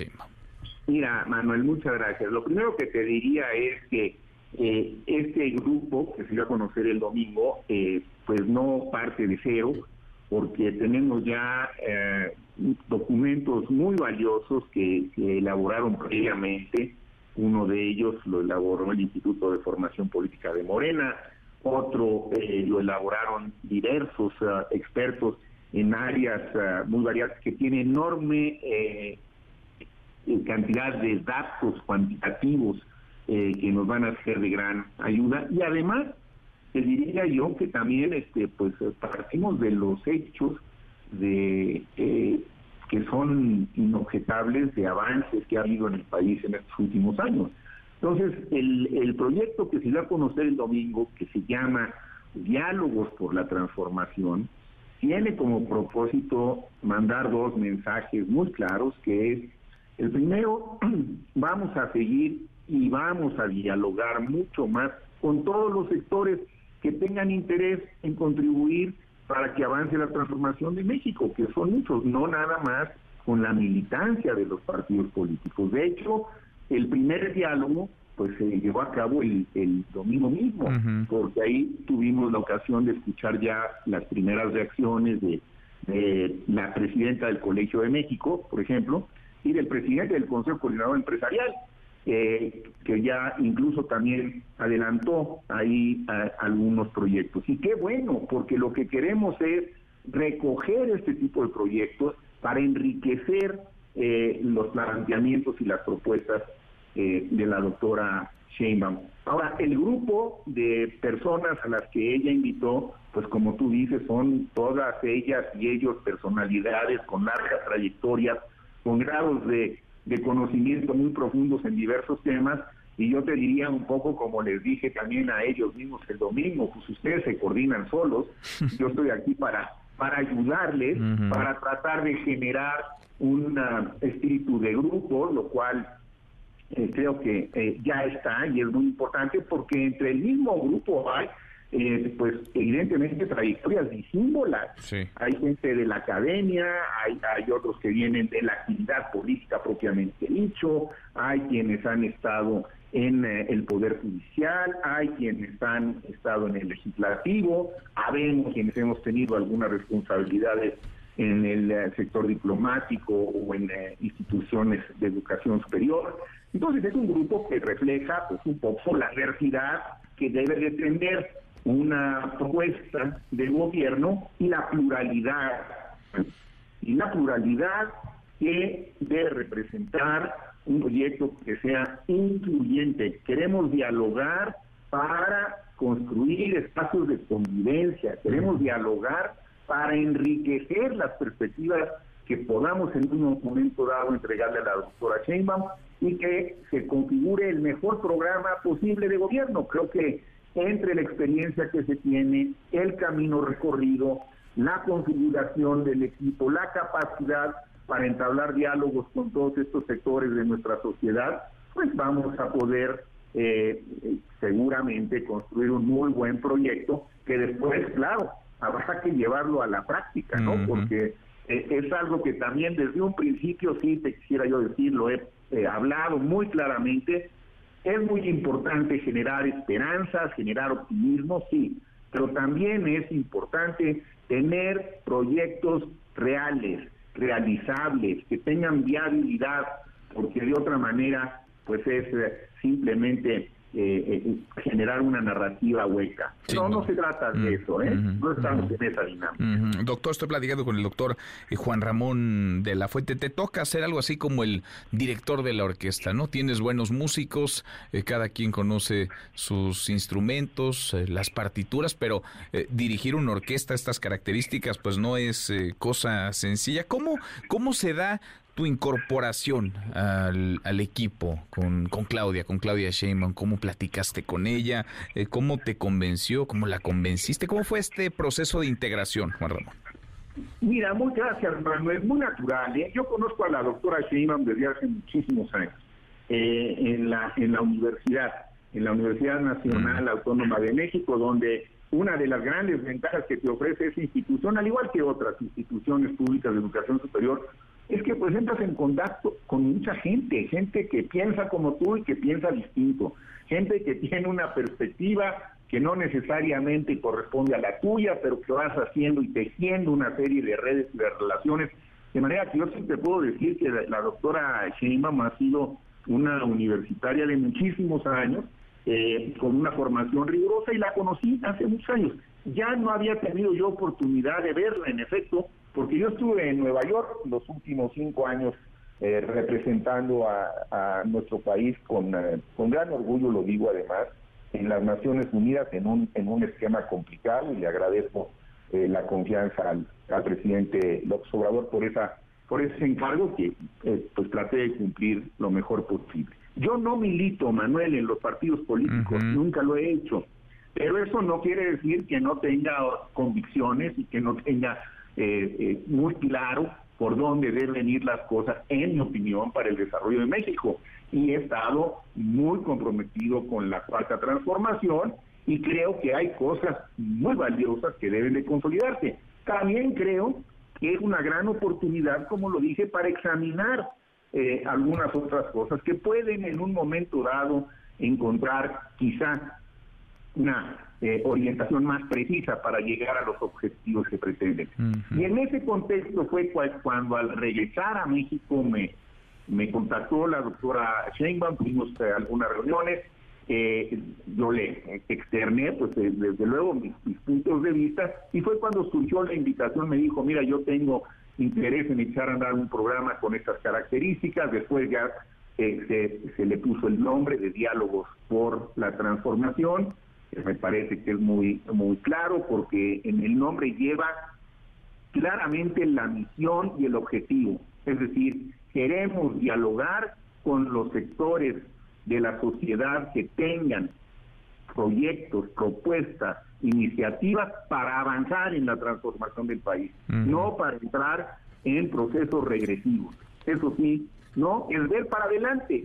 Mira, Manuel, muchas gracias. Lo primero que te diría es que eh, este grupo que se va a conocer el domingo, eh, pues no parte de cero, porque tenemos ya eh, documentos muy valiosos que elaboraron previamente. Uno de ellos lo elaboró el Instituto de Formación Política de Morena, otro lo elaboraron diversos expertos en áreas muy variadas que tiene enorme cantidad de datos cuantitativos eh, que nos van a ser de gran ayuda y además te diría yo que también este pues partimos de los hechos de eh, que son inobjetables de avances que ha habido en el país en estos últimos años. Entonces, el, el proyecto que se va a conocer el domingo, que se llama Diálogos por la Transformación, tiene como propósito mandar dos mensajes muy claros, que es, el primero, vamos a seguir y vamos a dialogar mucho más con todos los sectores que tengan interés en contribuir para que avance la transformación de México, que son muchos, no nada más con la militancia de los partidos políticos. De hecho, el primer diálogo pues se llevó a cabo el, domingo mismo, porque ahí tuvimos la ocasión de escuchar ya las primeras reacciones de, la presidenta del Colegio de México, por ejemplo, y del presidente del Consejo Coordinador Empresarial, eh, que ya incluso también adelantó ahí algunos proyectos. Y qué bueno, porque lo que queremos es recoger este tipo de proyectos para enriquecer eh, los planteamientos y las propuestas eh, de la doctora Sheinbaum. Ahora, el grupo de personas a las que ella invitó, pues como tú dices, son todas ellas y ellos personalidades con largas trayectorias, con grados de, de conocimiento muy profundos en diversos temas, y yo te diría un poco como les dije también a ellos mismos el domingo, pues ustedes se coordinan solos, yo estoy aquí para, para ayudarles, para tratar de generar un espíritu de grupo, lo cual eh, creo que eh, ya está y es muy importante porque entre el mismo grupo hay eh, pues evidentemente trayectorias disímbolas. Hay gente de la academia, hay, hay otros que vienen de la actividad política propiamente dicho, hay quienes han estado en el Poder Judicial, hay quienes han estado en el Legislativo, habemos quienes hemos tenido algunas responsabilidades en el sector diplomático o en instituciones de educación superior. Entonces es un grupo que refleja pues, un poco la diversidad que debe de tener una propuesta de gobierno y la pluralidad. Y la pluralidad que debe representar un proyecto que sea incluyente. Queremos dialogar para construir espacios de convivencia, queremos dialogar para enriquecer las perspectivas que podamos en un momento dado entregarle a la doctora Sheinbaum y que se configure el mejor programa posible de gobierno. Creo que entre la experiencia que se tiene, el camino recorrido, la configuración del equipo, la capacidad para entablar diálogos con todos estos sectores de nuestra sociedad, pues vamos a poder eh, seguramente construir un muy buen proyecto que después, claro, habrá que llevarlo a la práctica, ¿no? Porque eh, es algo que también desde un principio, sí te quisiera yo decir, lo he eh, hablado muy claramente, es muy importante generar esperanzas, generar optimismo, sí, pero también es importante tener proyectos reales, realizables, que tengan viabilidad, porque de otra manera, pues es eh, simplemente eh, eh, generar una narrativa hueca. no, no, se trata de mm, eso, ¿eh? no estamos en esa dinámica. Doctor, estoy platicando con el doctor eh, Juan Ramón de la Fuente. Te toca hacer algo así como el director de la orquesta, ¿no? Tienes buenos músicos, cada quien conoce sus instrumentos, las partituras, pero dirigir una orquesta, estas características, pues no es cosa sencilla. ¿Cómo, ¿Cómo se da tu incorporación al, equipo con, con, Claudia, con Claudia Sheinbaum, cómo platicaste con ella, eh, cómo te convenció, cómo la convenciste, cómo fue este proceso de integración, Juan Ramón. Mira, muchas gracias, Manuel, muy natural. ¿eh? Yo conozco a la doctora Sheinbaum desde hace muchísimos años eh, en, la, en la universidad, en la Universidad Nacional mm. Autónoma de México, donde una de las grandes ventajas que te ofrece esa institución, al igual que otras instituciones públicas de educación superior, es que pues entras en contacto con mucha gente, gente que piensa como tú y que piensa distinto, gente que tiene una perspectiva que no necesariamente corresponde a la tuya, pero que vas haciendo y tejiendo una serie de redes y de relaciones. De manera que yo siempre puedo decir que la, doctora Sheinbaum ha sido una universitaria de muchísimos años, eh, con una formación rigurosa y la conocí hace muchos años. Ya no había tenido yo oportunidad de verla, en efecto, porque yo estuve en Nueva York los últimos cinco años eh, representando a, nuestro país con, eh, con gran orgullo, lo digo además, en las Naciones Unidas en un, en un esquema complicado y le agradezco eh, la confianza al, presidente López Obrador por esa por ese encargo que pues traté de cumplir lo mejor posible. Yo no milito, Manuel, en los partidos políticos, nunca lo he hecho, pero eso no quiere decir que no tenga convicciones y que no tenga eh, eh, muy claro por dónde deben ir las cosas, en mi opinión, para el desarrollo de México. Y he estado muy comprometido con la cuarta transformación y creo que hay cosas muy valiosas que deben de consolidarse. También creo que es una gran oportunidad, como lo dije, para examinar eh, algunas otras cosas que pueden en un momento dado encontrar quizá una eh, orientación más precisa para llegar a los objetivos que pretenden. Y en ese contexto fue cuando al regresar a México me, me contactó la doctora Sheinbaum, tuvimos eh, algunas reuniones, eh, yo le externé, pues desde luego mis, puntos de vista, y fue cuando surgió la invitación, me dijo, mira, yo tengo interés en echar a andar un programa con estas características, después ya se, se le puso el nombre de Diálogos por la Transformación, me parece que es muy, muy claro porque en el nombre lleva claramente la misión y el objetivo. Es decir, queremos dialogar con los sectores de la sociedad que tengan proyectos, propuestas, iniciativas para avanzar en la transformación del país, no para entrar en procesos regresivos. Eso sí, no, es ver para adelante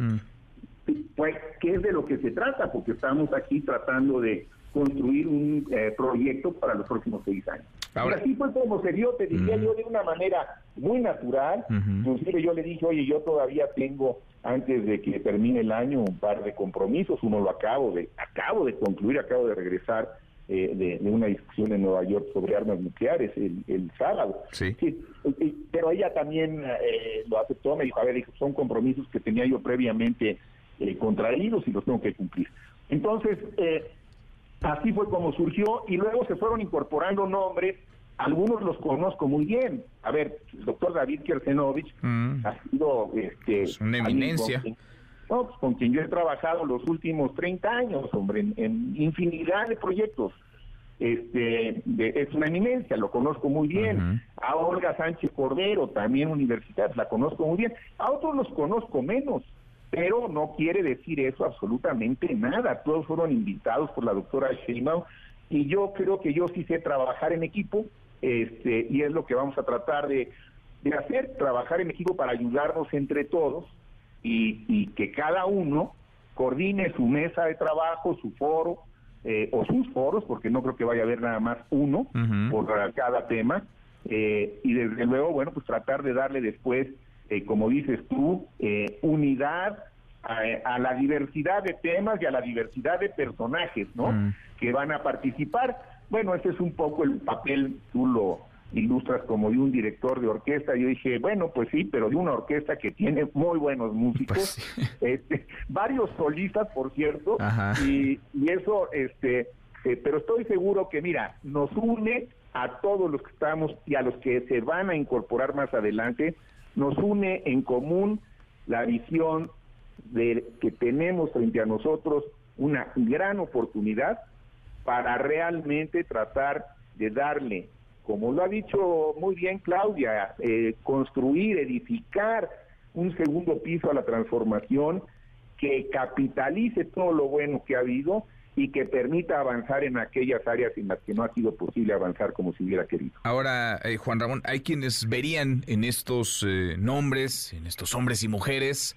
pues, ¿qué es de lo que se trata? Porque estamos aquí tratando de construir un eh, proyecto para los próximos seis años. y así fue como se dio, te diría yo, de una manera muy natural. Inclusive yo le dije, oye, yo todavía tengo, antes de que termine el año, un par de compromisos. Uno lo acabo de, acabo de concluir, acabo de regresar eh, de, una discusión en Nueva York sobre armas nucleares el, sábado. Sí. pero ella también eh, lo aceptó, me dijo, a ver, dijo, son compromisos que tenía yo previamente eh, contraídos y los tengo que cumplir. Entonces, eh, así fue como surgió y luego se fueron incorporando nombres, algunos los conozco muy bien. A ver, el doctor David Kersenovich mm. ha sido este, una eminencia. Con, pues, con quien yo he trabajado los últimos 30 años, hombre, en, infinidad de proyectos. Este, es una eminencia, lo conozco muy bien. A Olga Sánchez Cordero, también universitaria, la conozco muy bien. A otros los conozco menos pero no quiere decir eso absolutamente nada. Todos fueron invitados por la doctora Sheinbaum y yo creo que yo sí sé trabajar en equipo este, y es lo que vamos a tratar de, hacer, trabajar en equipo para ayudarnos entre todos y, que cada uno coordine su mesa de trabajo, su foro eh, o sus foros, porque no creo que vaya a haber nada más uno por cada tema. Eh, y desde luego, bueno, pues tratar de darle después eh, como dices tú, eh, unidad a, la diversidad de temas y a la diversidad de personajes, ¿no? Mm. Que van a participar. Bueno, ese es un poco el papel, tú lo ilustras como de un director de orquesta. Yo dije, bueno, pues sí, pero de una orquesta que tiene muy buenos músicos, pues este, varios solistas, por cierto, y, eso, este, eh, pero estoy seguro que, mira, nos une a todos los que estamos y a los que se van a incorporar más adelante nos une en común la visión de que tenemos frente a nosotros una gran oportunidad para realmente tratar de darle, como lo ha dicho muy bien Claudia, eh, construir, edificar un segundo piso a la transformación que capitalice todo lo bueno que ha habido y que permita avanzar en aquellas áreas en las que no ha sido posible avanzar como se hubiera querido. Ahora, eh, Juan Ramón, hay quienes verían en estos eh, nombres, en estos hombres y mujeres,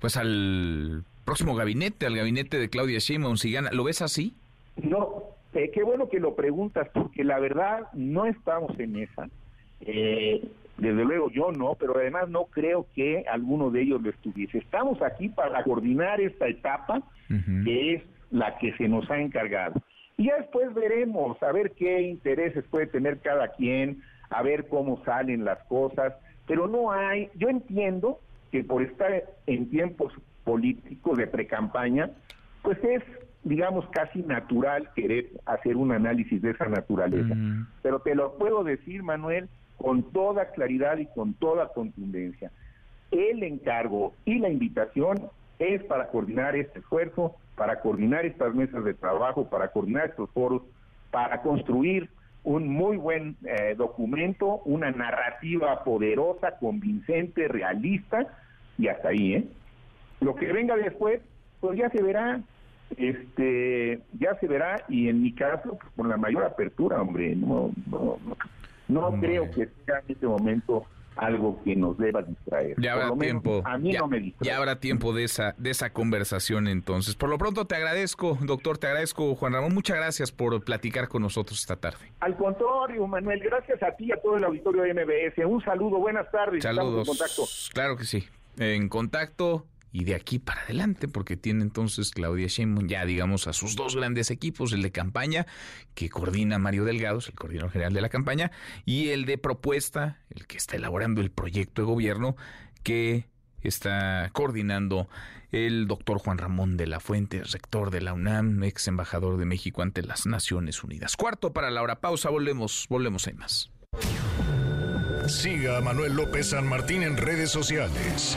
pues al próximo gabinete, al gabinete de Claudia Sheinbaum, si gana. ¿Lo ves así? No, eh, qué bueno que lo preguntas, porque la verdad no estamos en esa. desde luego yo no, pero además no creo que alguno de ellos lo estuviese. Estamos aquí para coordinar esta etapa, que es la que se nos ha encargado. Y ya después veremos, a ver qué intereses puede tener cada quien, a ver cómo salen las cosas, pero no hay, yo entiendo que por estar en tiempos políticos de precampaña, pues es, digamos, casi natural querer hacer un análisis de esa naturaleza. Pero te lo puedo decir, Manuel, con toda claridad y con toda contundencia. El encargo y la invitación es para coordinar este esfuerzo para coordinar estas mesas de trabajo, para coordinar estos foros, para construir un muy buen eh, documento, una narrativa poderosa, convincente, realista, y hasta ahí, ¿eh? Lo que venga después, pues ya se verá. este ya se verá y en mi caso pues, con la mayor apertura, hombre, no no, no, creo que sea en este momento algo que nos deba distraer. Ya habrá tiempo. A mí ya, no me distrae. Ya habrá tiempo de esa, de esa conversación entonces. Por lo pronto te agradezco, doctor, te agradezco, Juan Ramón. Muchas gracias por platicar con nosotros esta tarde. Al contrario, Manuel, gracias a ti y a todo el auditorio de MBS. Un saludo, buenas tardes. Saludos. En contacto. Claro que sí. En contacto y de aquí para adelante, porque tiene entonces Claudia Sheinbaum ya, digamos, a sus dos grandes equipos, el de campaña, que coordina Mario Delgado, el coordinador general de la campaña, y el de propuesta, el que está elaborando el proyecto de gobierno, que está coordinando el doctor Juan Ramón de la Fuente, rector de la UNAM, ex embajador de México ante las Naciones Unidas. Cuarto para la hora pausa, volvemos, volvemos a más. Siga a Manuel López San Martín en redes sociales.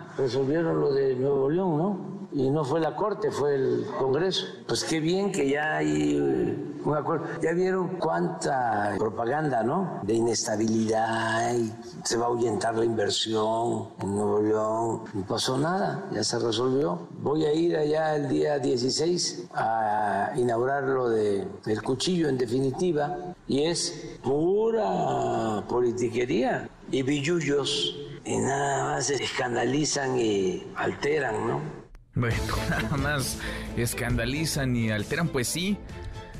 resolvieron lo de Nuevo León, ¿no? Y no fue la Corte, fue el Congreso. Pues qué bien que ya hay eh, un acuerdo. Ya vieron cuánta propaganda, ¿no? De inestabilidad y se va a ahuyentar la inversión en Nuevo León. No pasó nada, ya se resolvió. Voy a ir allá el día 16 a inaugurar lo de el cuchillo en definitiva y es pura politiquería y billullos y nada más escandalizan y alteran, ¿no? Bueno, nada más escandalizan y alteran, pues sí,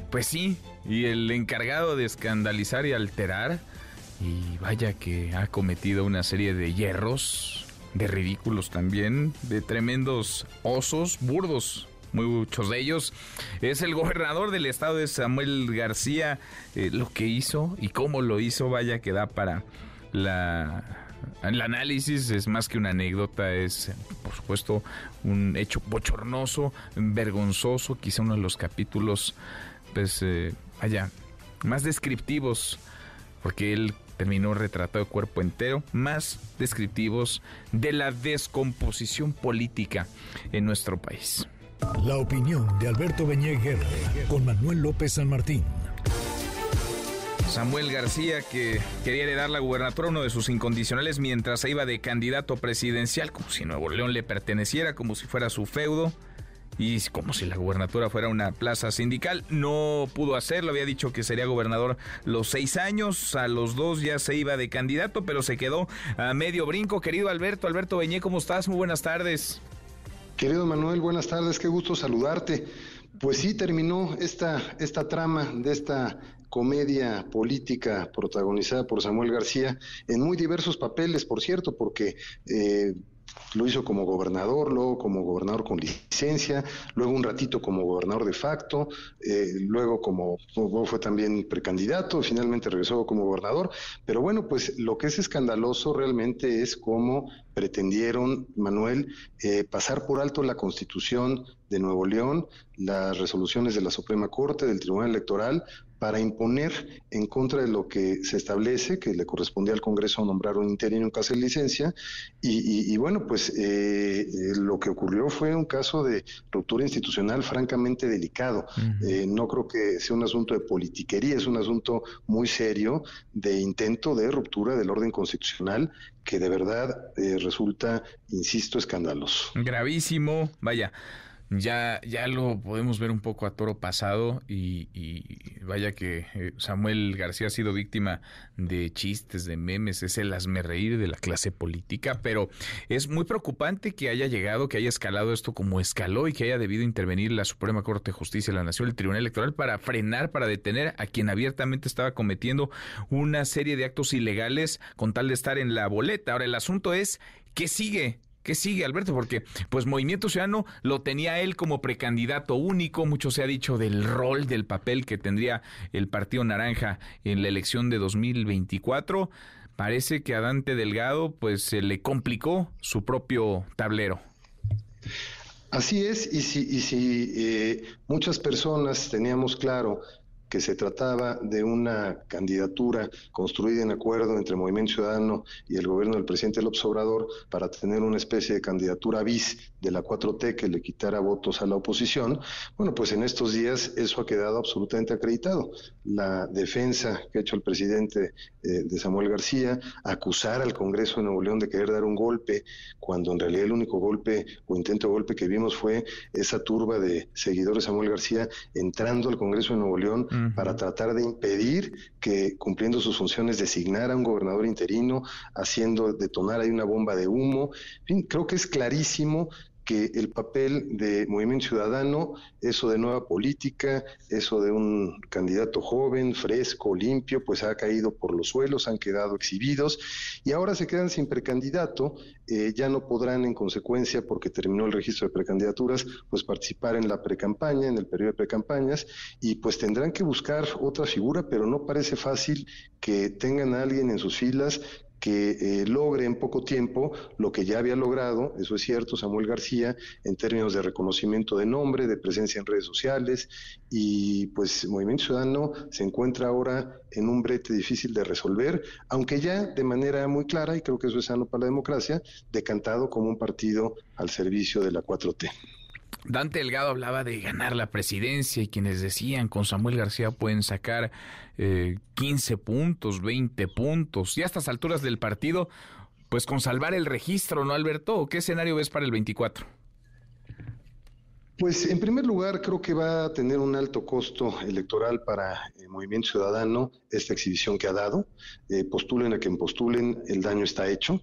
pues sí. Y el encargado de escandalizar y alterar, y vaya que ha cometido una serie de hierros, de ridículos también, de tremendos osos, burdos, muchos de ellos, es el gobernador del estado de Samuel García. Eh, lo que hizo y cómo lo hizo, vaya que da para la el análisis es más que una anécdota, es por supuesto un hecho bochornoso, vergonzoso, quizá uno de los capítulos, pues, eh, allá, más descriptivos, porque él terminó retratado de cuerpo entero, más descriptivos de la descomposición política en nuestro país. La opinión de Alberto Beñé con Manuel López San Martín. Samuel García, que quería heredar la gubernatura, uno de sus incondicionales, mientras se iba de candidato presidencial, como si Nuevo León le perteneciera, como si fuera su feudo, y como si la gubernatura fuera una plaza sindical. No pudo hacerlo, había dicho que sería gobernador los seis años, a los dos ya se iba de candidato, pero se quedó a medio brinco. Querido Alberto, Alberto Beñé, ¿cómo estás? Muy buenas tardes. Querido Manuel, buenas tardes, qué gusto saludarte. Pues sí, terminó esta, esta trama de esta comedia política protagonizada por Samuel García en muy diversos papeles, por cierto, porque eh, lo hizo como gobernador, luego como gobernador con licencia, luego un ratito como gobernador de facto, eh, luego como fue también precandidato, finalmente regresó como gobernador. Pero bueno, pues lo que es escandaloso realmente es cómo pretendieron, Manuel, eh, pasar por alto la constitución de Nuevo León, las resoluciones de la Suprema Corte, del Tribunal Electoral, para imponer en contra de lo que se establece, que le correspondía al Congreso nombrar un interino en caso de licencia. Y, bueno, pues eh, eh, lo que ocurrió fue un caso de ruptura institucional francamente delicado. Eh, no creo que sea un asunto de politiquería, es un asunto muy serio de intento de ruptura del orden constitucional que de verdad resulta, insisto, escandaloso. Gravísimo, vaya ya, ya lo podemos ver un poco a toro pasado y, vaya que eh, Samuel García ha sido víctima de chistes, de memes, es el asme reír de la clase política, pero es muy preocupante que haya llegado, que haya escalado esto como escaló y que haya debido intervenir la Suprema Corte de Justicia la Nación, el Tribunal Electoral, para frenar, para detener a quien abiertamente estaba cometiendo una serie de actos ilegales con tal de estar en la boleta. Ahora, el asunto es, ¿qué sigue? ¿Qué sigue, Alberto? Porque, pues, Movimiento Ciudadano lo tenía él como precandidato único. Mucho se ha dicho del rol, del papel que tendría el Partido Naranja en la elección de 2024. Parece que a Dante Delgado, pues, se le complicó su propio tablero. Así es, y si, y si eh, muchas personas teníamos claro que se trataba de una candidatura construida en acuerdo entre Movimiento Ciudadano y el gobierno del presidente López Obrador para tener una especie de candidatura bis de la 4T que le quitara votos a la oposición, bueno, pues en estos días eso ha quedado absolutamente acreditado. La defensa que ha hecho el presidente eh, de Samuel García, acusar al Congreso de Nuevo León de querer dar un golpe, cuando en realidad el único golpe o intento de golpe que vimos fue esa turba de seguidores de Samuel García entrando al Congreso de Nuevo León para tratar de impedir que, cumpliendo sus funciones, designara un gobernador interino, haciendo detonar ahí una bomba de humo. En fin, creo que es clarísimo que el papel de Movimiento Ciudadano, eso de nueva política, eso de un candidato joven, fresco, limpio, pues ha caído por los suelos, han quedado exhibidos y ahora se quedan sin precandidato, eh, ya no podrán en consecuencia, porque terminó el registro de precandidaturas, pues participar en la precampaña, en el periodo de precampañas y pues tendrán que buscar otra figura, pero no parece fácil que tengan a alguien en sus filas que eh, logre en poco tiempo lo que ya había logrado, eso es cierto, Samuel García, en términos de reconocimiento de nombre, de presencia en redes sociales, y pues Movimiento Ciudadano se encuentra ahora en un brete difícil de resolver, aunque ya de manera muy clara, y creo que eso es sano para la democracia, decantado como un partido al servicio de la 4T. Dante Delgado hablaba de ganar la presidencia y quienes decían con Samuel García pueden sacar eh, 15 puntos, 20 puntos. Y a estas alturas del partido, pues con salvar el registro, ¿no, Alberto? ¿Qué escenario ves para el 24? Pues en primer lugar creo que va a tener un alto costo electoral para el Movimiento Ciudadano esta exhibición que ha dado. Eh, postulen a quien postulen, el daño está hecho.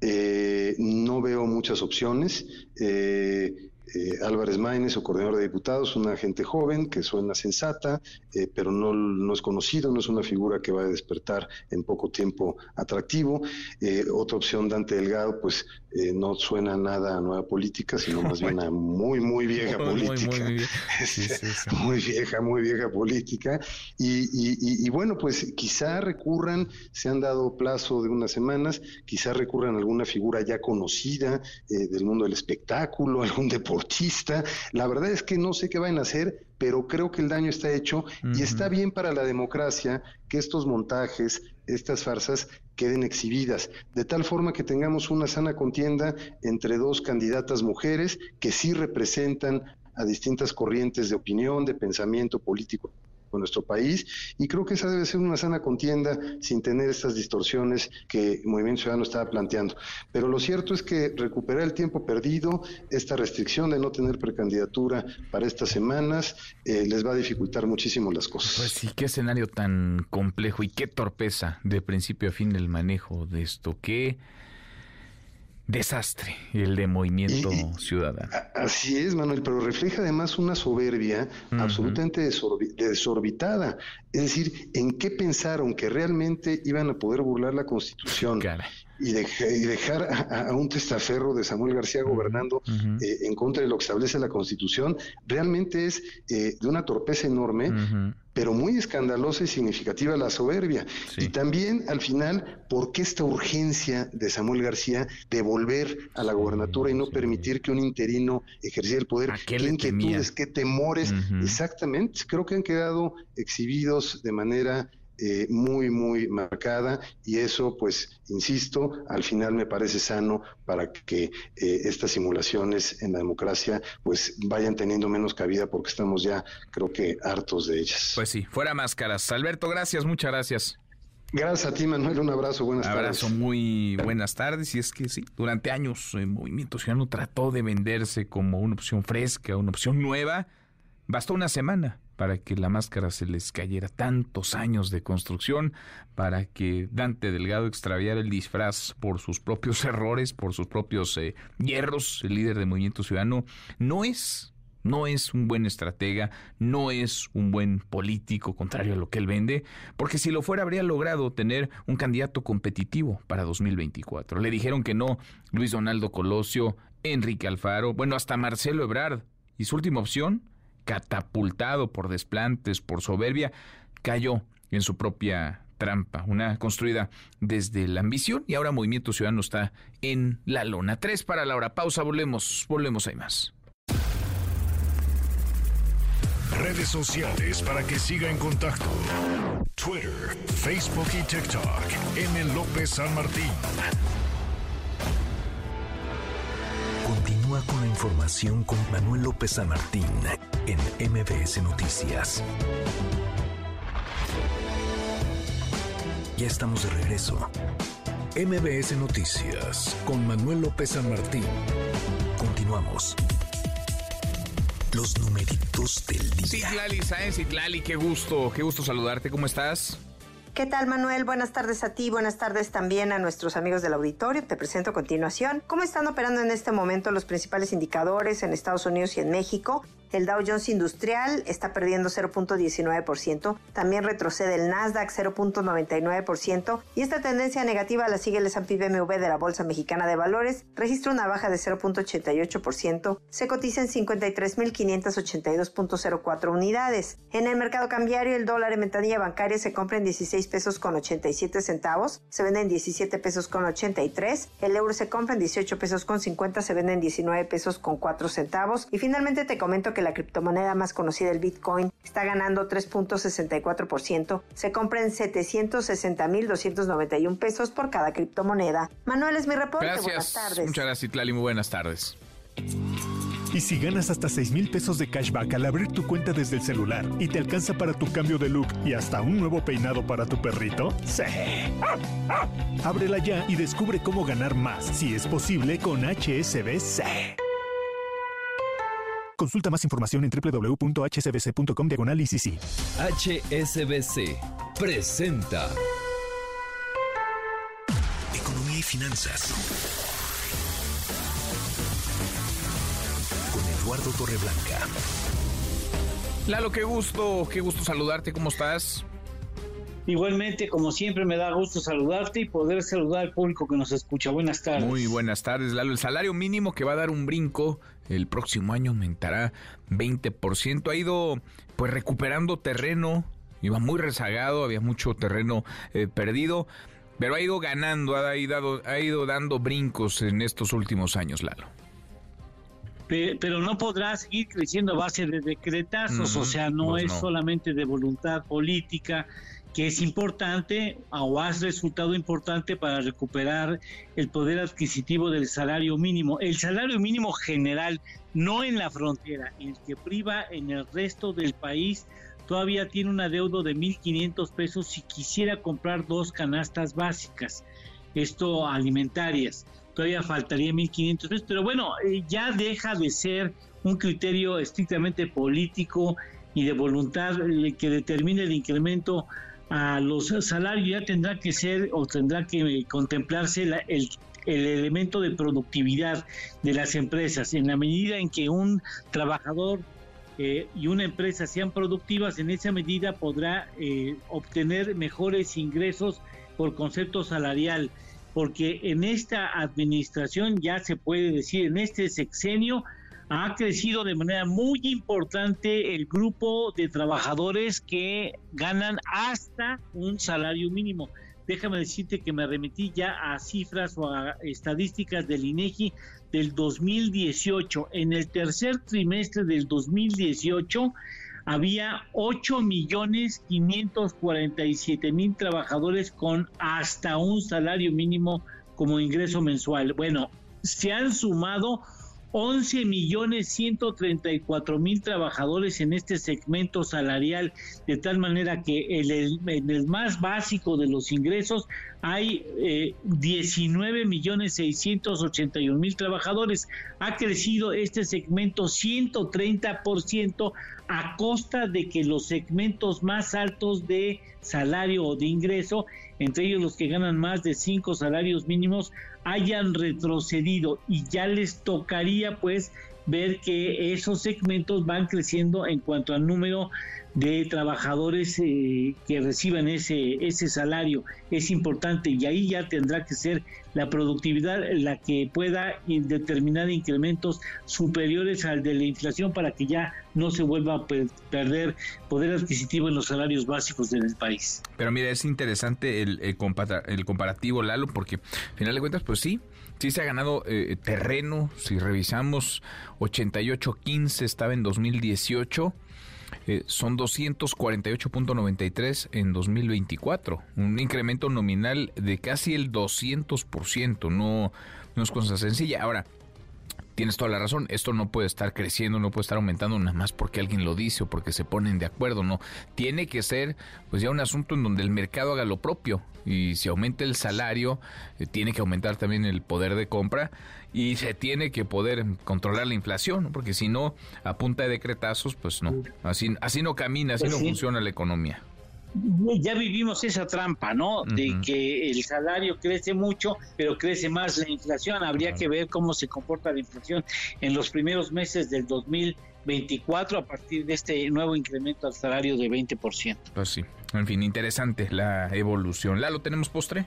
Eh, no veo muchas opciones. Eh, eh, Álvarez Maínez, su coordinador de diputados, una gente joven que suena sensata, eh, pero no, no, es conocido, no es una figura que va a despertar en poco tiempo atractivo. Eh, otra opción, Dante Delgado, pues no suena nada a nueva política, sino más bien a muy, muy vieja política. Muy, vieja, muy vieja política. Y, y, bueno, pues quizá recurran, se han dado plazo de unas semanas, quizá recurran a alguna figura ya conocida del mundo del espectáculo, algún deporte la verdad es que no sé qué van a hacer, pero creo que el daño está hecho y está bien para la democracia que estos montajes, estas farsas queden exhibidas, de tal forma que tengamos una sana contienda entre dos candidatas mujeres que sí representan a distintas corrientes de opinión, de pensamiento político nuestro país y creo que esa debe ser una sana contienda sin tener estas distorsiones que Movimiento Ciudadano estaba planteando. Pero lo cierto es que recuperar el tiempo perdido, esta restricción de no tener precandidatura para estas semanas, eh, les va a dificultar muchísimo las cosas. Pues sí, qué escenario tan complejo y qué torpeza de principio a fin el manejo de esto. Qué desastre el de movimiento ciudadano. Así es, Manuel, pero refleja además una soberbia absolutamente desorbitada. Es decir, ¿en qué pensaron que realmente iban a poder burlar la Constitución? Y, dejar a, un testaferro de Samuel García gobernando eh, en contra de lo que establece la Constitución, realmente es eh, de una torpeza enorme pero muy escandalosa y significativa la soberbia. Y también, al final, ¿por qué esta urgencia de Samuel García de volver a la gobernatura y no permitir que un interino ejerciera el poder? ¿Qué, inquietudes, qué temores? Exactamente, creo que han quedado exhibidos de manera eh, muy, muy marcada y eso, pues, insisto, al final me parece sano para que eh, estas simulaciones en la democracia, pues, vayan teniendo menos cabida porque estamos ya, creo que, hartos de ellas. Pues sí, fuera máscaras. Alberto, gracias, muchas gracias. Gracias a ti, Manuel. Un abrazo. Buenas tardes. Abrazo, muy buenas tardes. Y es que sí, durante años el Movimiento Ciudadano trató de venderse como una opción fresca, una opción nueva. Bastó una semana para que la máscara se les cayera tantos años de construcción, para que Dante Delgado extraviara el disfraz por sus propios errores, por sus propios eh, hierros, el líder del Movimiento Ciudadano, no es no es un buen estratega, no es un buen político, contrario a lo que él vende, porque si lo fuera habría logrado tener un candidato competitivo para 2024. Le dijeron que no Luis Donaldo Colosio, Enrique Alfaro, bueno, hasta Marcelo Ebrard. Y su última opción, catapultado por desplantes, por soberbia, cayó en su propia trampa, una construida desde la ambición y ahora Movimiento Ciudadano está en la lona. Tres para la hora. Pausa, volvemos, volvemos, hay más. Redes sociales para que siga en contacto: Twitter, Facebook y TikTok. M. López San Martín. Con la información con Manuel López San Martín en MBS Noticias. Ya estamos de regreso. MBS Noticias con Manuel López San Martín. Continuamos. Los numeritos del día. Citlali Sáenz, Citlali, qué gusto, qué gusto saludarte. ¿Cómo estás? ¿Qué tal, Manuel? Buenas tardes a ti, buenas tardes también a nuestros amigos del auditorio. Te presento a continuación cómo están operando en este momento los principales indicadores en Estados Unidos y en México. El Dow Jones Industrial está perdiendo 0.19%, también retrocede el Nasdaq 0.99% y esta tendencia negativa la sigue el S&P BMW de la Bolsa Mexicana de Valores, registra una baja de 0.88%, se cotiza en 53.582.04 unidades. En el mercado cambiario el dólar en ventanilla bancaria se compra en 16 pesos con 87 centavos, se vende en 17 pesos con 83, el euro se compra en 18 pesos con 50, se vende en 19 pesos con 4 centavos y finalmente te comento que la criptomoneda más conocida, el Bitcoin, está ganando 3.64%. Se compra en 760.291 pesos por cada criptomoneda. Manuel es mi reporte. Gracias. Buenas tardes. Muchas gracias, Citlali. Muy buenas tardes. Y si ganas hasta 6 mil pesos de cashback al abrir tu cuenta desde el celular y te alcanza para tu cambio de look y hasta un nuevo peinado para tu perrito, sí. Ábrela ya y descubre cómo ganar más, si es posible, con HSBC. Consulta más información en www.hsbc.com diagonal ICC. HSBC presenta Economía y finanzas. Con Eduardo Torreblanca. Lalo, qué gusto, qué gusto saludarte. ¿Cómo estás? Igualmente, como siempre, me da gusto saludarte y poder saludar al público que nos escucha. Buenas tardes. Muy buenas tardes, Lalo. El salario mínimo que va a dar un brinco el próximo año aumentará 20%. Ha ido pues recuperando terreno, iba muy rezagado, había mucho terreno eh, perdido, pero ha ido ganando, ha ido, ha ido dando brincos en estos últimos años, Lalo pero no podrá seguir creciendo a base de decretazos, o sea, no Pues es no. solamente de voluntad política, que es importante o has resultado importante para recuperar el poder adquisitivo del salario mínimo. El salario mínimo general, no en la frontera, el que priva en el resto del país, todavía tiene un adeudo de 1.500 pesos si quisiera comprar dos canastas básicas, esto alimentarias. Todavía faltaría 1.500 pesos, pero bueno, eh, ya deja de ser un criterio estrictamente político y de voluntad que determine el incremento a los salarios, ya tendrá que ser o tendrá que contemplarse la- el, el elemento de productividad de las empresas. En la medida en que un trabajador eh, y una empresa sean productivas, en esa medida podrá eh, obtener mejores ingresos por concepto salarial, porque en esta administración ya se puede decir, en este sexenio ha crecido de manera muy importante el grupo de trabajadores que ganan hasta un salario mínimo. Déjame decirte que me remití ya a cifras o a estadísticas del INEGI del 2018. En el tercer trimestre del 2018 había 8 millones 547 mil trabajadores con hasta un salario mínimo como ingreso mensual. Bueno, se han sumado 11 millones 134 mil trabajadores en este segmento salarial, de tal manera que en el más básico de los ingresos hay eh, 19 millones 681 mil trabajadores. Ha crecido este segmento 130% a costa de que los segmentos más altos de salario o de ingreso, entre ellos los que ganan más de cinco salarios mínimos, hayan retrocedido y ya les tocaría pues ver que esos segmentos van creciendo en cuanto al número de trabajadores eh, que reciban ese, ese salario. Es importante y ahí ya tendrá que ser la productividad la que pueda in- determinar incrementos superiores al de la inflación para que ya no se vuelva a per- perder poder adquisitivo en los salarios básicos del país. Pero mira, es interesante el, el, compara- el comparativo, Lalo, porque al final de cuentas, pues sí, sí se ha ganado eh, terreno. Si revisamos, 88.15 estaba en 2018. Eh, son 248.93 en 2024, un incremento nominal de casi el 200%, no, no es cosa sencilla. Ahora, tienes toda la razón, esto no puede estar creciendo, no puede estar aumentando nada más porque alguien lo dice o porque se ponen de acuerdo, no. Tiene que ser pues ya un asunto en donde el mercado haga lo propio y si aumenta el salario, eh, tiene que aumentar también el poder de compra y se tiene que poder controlar la inflación, porque si no, a punta de decretazos, pues no, así, así no camina, así Pues no sí. funciona la economía. Ya vivimos esa trampa, ¿no? De que el salario crece mucho, pero crece más la inflación. Habría que ver cómo se comporta la inflación en los primeros meses del 2024 a partir de este nuevo incremento al salario de 20%. Pues sí, en fin, interesante la evolución. ¿Lalo, tenemos postre?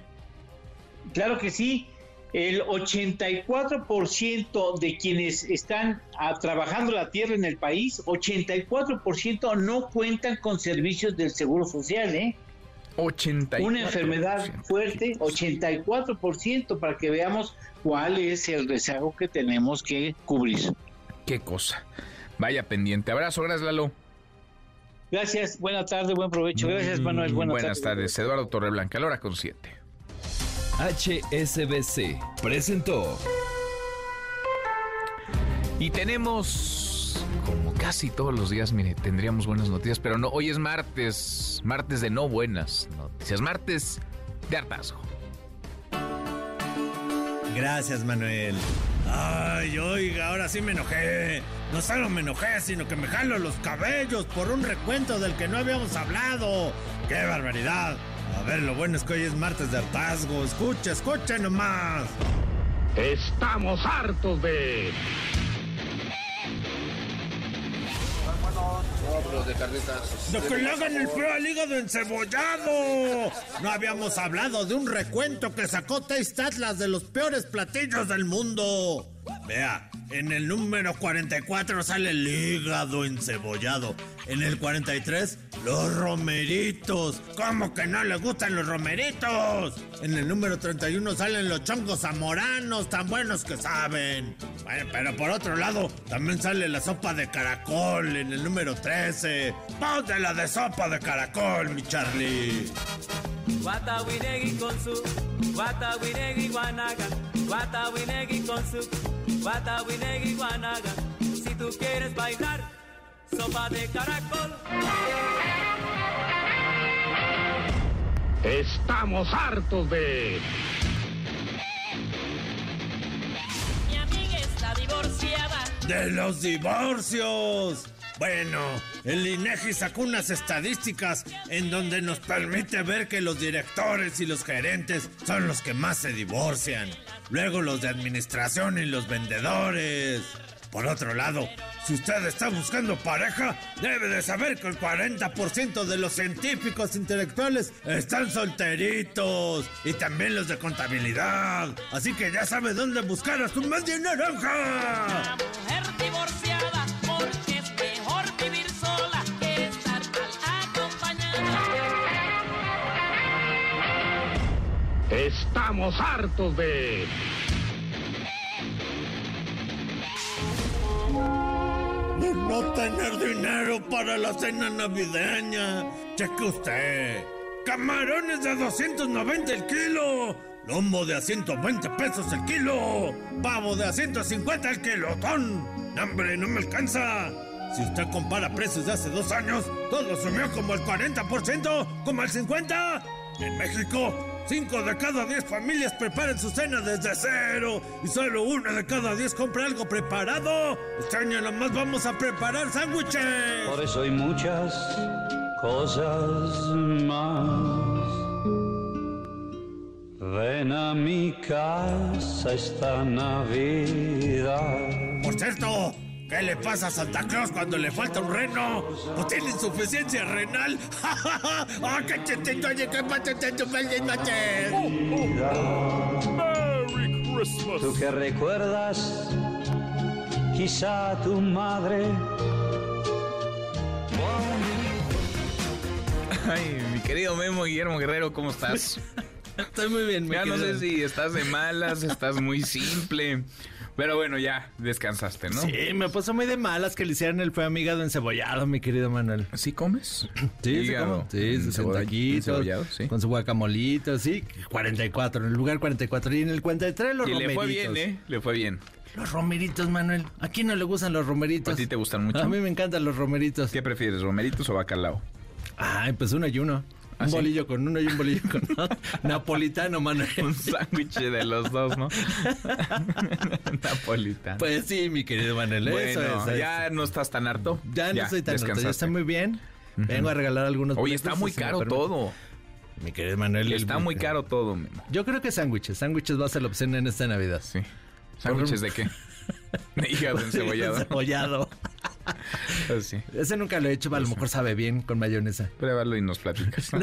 Claro que sí. El 84% de quienes están ah, trabajando la tierra en el país, 84% no cuentan con servicios del Seguro Social, ¿eh? 84%. Una enfermedad fuerte, 84%, para que veamos cuál es el rezago que tenemos que cubrir. Qué cosa. Vaya pendiente. Abrazo, gracias, Lalo. Gracias, buena tarde, buen provecho. Gracias, Manuel. Buena Buenas tarde. tardes. Eduardo Torreblanca, la hora con 7. HSBC presentó Y tenemos, como casi todos los días, mire, tendríamos buenas noticias, pero no, hoy es martes, martes de no buenas noticias, martes de hartazgo. Gracias, Manuel. Ay, oiga, ahora sí me enojé. No solo me enojé, sino que me jalo los cabellos por un recuento del que no habíamos hablado. ¡Qué barbaridad! A ver, lo bueno es que hoy es martes de hartazgo. Escucha, escucha nomás. Estamos hartos de. de carnitas. De que le hagan el feo al hígado encebollado. No habíamos hablado de un recuento que sacó Taste Atlas de los peores platillos del mundo. Vea, en el número 44 sale el hígado encebollado. En el 43, los romeritos. ¿Cómo que no le gustan los romeritos? En el número 31 salen los chongos zamoranos, tan buenos que saben. Bueno, pero por otro lado, también sale la sopa de caracol en el número 13. Ponte la de sopa de caracol, mi Charlie. Watawinegi con su, Watawinegi guanaga, Watawinegi con su, Watawinegi guanaga. Si tú quieres bailar, sopa de caracol. Estamos hartos de. Mi amiga está divorciada. De los divorcios. Bueno, el INEGI sacó unas estadísticas en donde nos permite ver que los directores y los gerentes son los que más se divorcian. Luego los de administración y los vendedores. Por otro lado, si usted está buscando pareja, debe de saber que el 40% de los científicos intelectuales están solteritos. Y también los de contabilidad. Así que ya sabe dónde buscar a su media naranja. Mujer divorciada, Estamos hartos de. No tener dinero para la cena navideña. Cheque usted. Camarones de 290 el kilo. Lomo de a 120 pesos el kilo. Pavo de a 150 el kilotón. ¡Hombre, no me alcanza! Si usted compara precios de hace dos años, todo subió como el 40%, como el 50%. En México, 5 de cada 10 familias preparan su cena desde cero y solo una de cada 10 compra algo preparado. Este año nomás vamos a preparar sándwiches. Por eso hay muchas cosas más. Ven a mi casa esta Navidad. Por cierto, ¿qué le pasa a Santa Claus cuando le falta un reno? ¿O tiene insuficiencia renal? ¡Ah, qué chistito! Oye, qué patetito! ¡Feliz noche! Merry Christmas. Tú que recuerdas, quizá tu madre. Ay, mi querido Memo Guillermo Guerrero, ¿cómo estás? Estoy muy bien, mi Ya no sé si estás de malas, estás muy simple. Pero bueno, ya descansaste, ¿no? Sí, me puso muy de malas que le hicieran el fue amigado encebollado, mi querido Manuel. ¿Sí comes? Sí, sí, como. Sí, 60 Encebolla- taquitos, encebollado, sí. Con su guacamolito, sí. 44, en el lugar 44. Y en el 43 los Y le romeritos. fue bien, ¿eh? Le fue bien. Los romeritos, Manuel. ¿A quién no le gustan los romeritos? ¿A ti te gustan mucho? A mí me encantan los romeritos. ¿Qué prefieres, romeritos o bacalao? Ay, pues uno y uno. ¿Ah, un sí? bolillo con uno y un bolillo con otro. Napolitano, Manuel. Un sándwich de los dos, ¿no? Napolitano. Pues sí, mi querido Manuel. eso bueno, es, eso ya no estás tan harto. Ya no estoy tan harto, ya está muy bien. Vengo a regalar algunos Oye, boletos, está muy si caro todo. Mi querido Manuel. Está el- muy caro todo, Memo. Yo creo que sándwiches. Sándwiches va a ser la opción en esta Navidad. Sí. ¿Sándwiches de qué? Hígado encebollado. Encebollado. Pues sí. Ese nunca lo he hecho, a lo mejor sabe bien con mayonesa. Pruébalo y nos platicas. ¿no?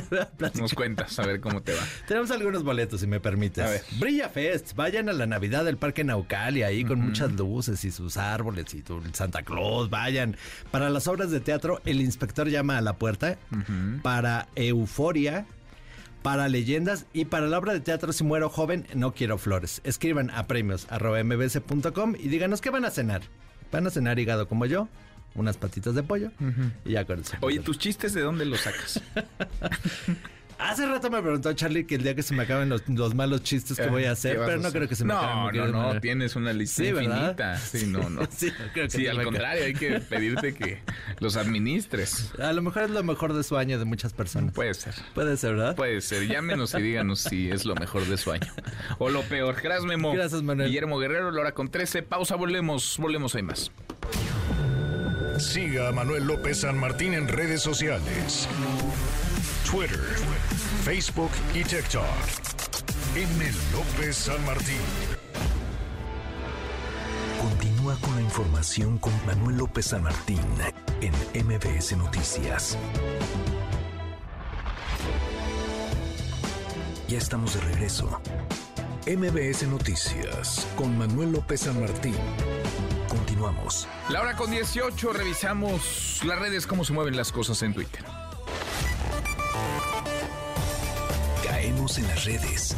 Nos cuentas a ver cómo te va. Tenemos algunos boletos, si me permites. A ver. Brilla Fest. Vayan a la Navidad del Parque Naucali, ahí con muchas luces y sus árboles y tu Santa Claus. Vayan. Para las obras de teatro, El Inspector llama a la puerta. Para Euforia. Para leyendas y para la obra de teatro Si muero joven, no quiero flores. Escriban a premios arroba mbs.com y díganos qué van a cenar. ¿Van a cenar hígado como yo? Unas patitas de pollo y ya con eso. Oye, ¿tus chistes de dónde los sacas? Hace rato me preguntó Charlie que el día que se me acaben los, los malos chistes que voy a hacer, ¿Qué vas pero a no hacer? creo que se me no, acaben. No, no, Manuel. tienes una lista Sí, ¿verdad? infinita. Sí, no, no. Sí, no creo que Sí, se al contrario, hay que pedirte que los administres. A lo mejor es lo mejor de su año de muchas personas. Puede ser. Puede ser, ¿verdad? Puede ser. Llámenos y díganos si es lo mejor de su año. O lo peor. Gracias, Memo. Gracias, Manuel. Guillermo Guerrero, la hora con 13. Pausa, volvemos. Volvemos, hay más. Siga a Manuel López San Martín en redes sociales. Twitter, Facebook y TikTok. M. López San Martín. Continúa con la información con Manuel López San Martín en MBS Noticias. Ya estamos de regreso. MBS Noticias con Manuel López San Martín. Continuamos. La hora con 18. Revisamos las redes, cómo se mueven las cosas en Twitter. Caemos en las redes.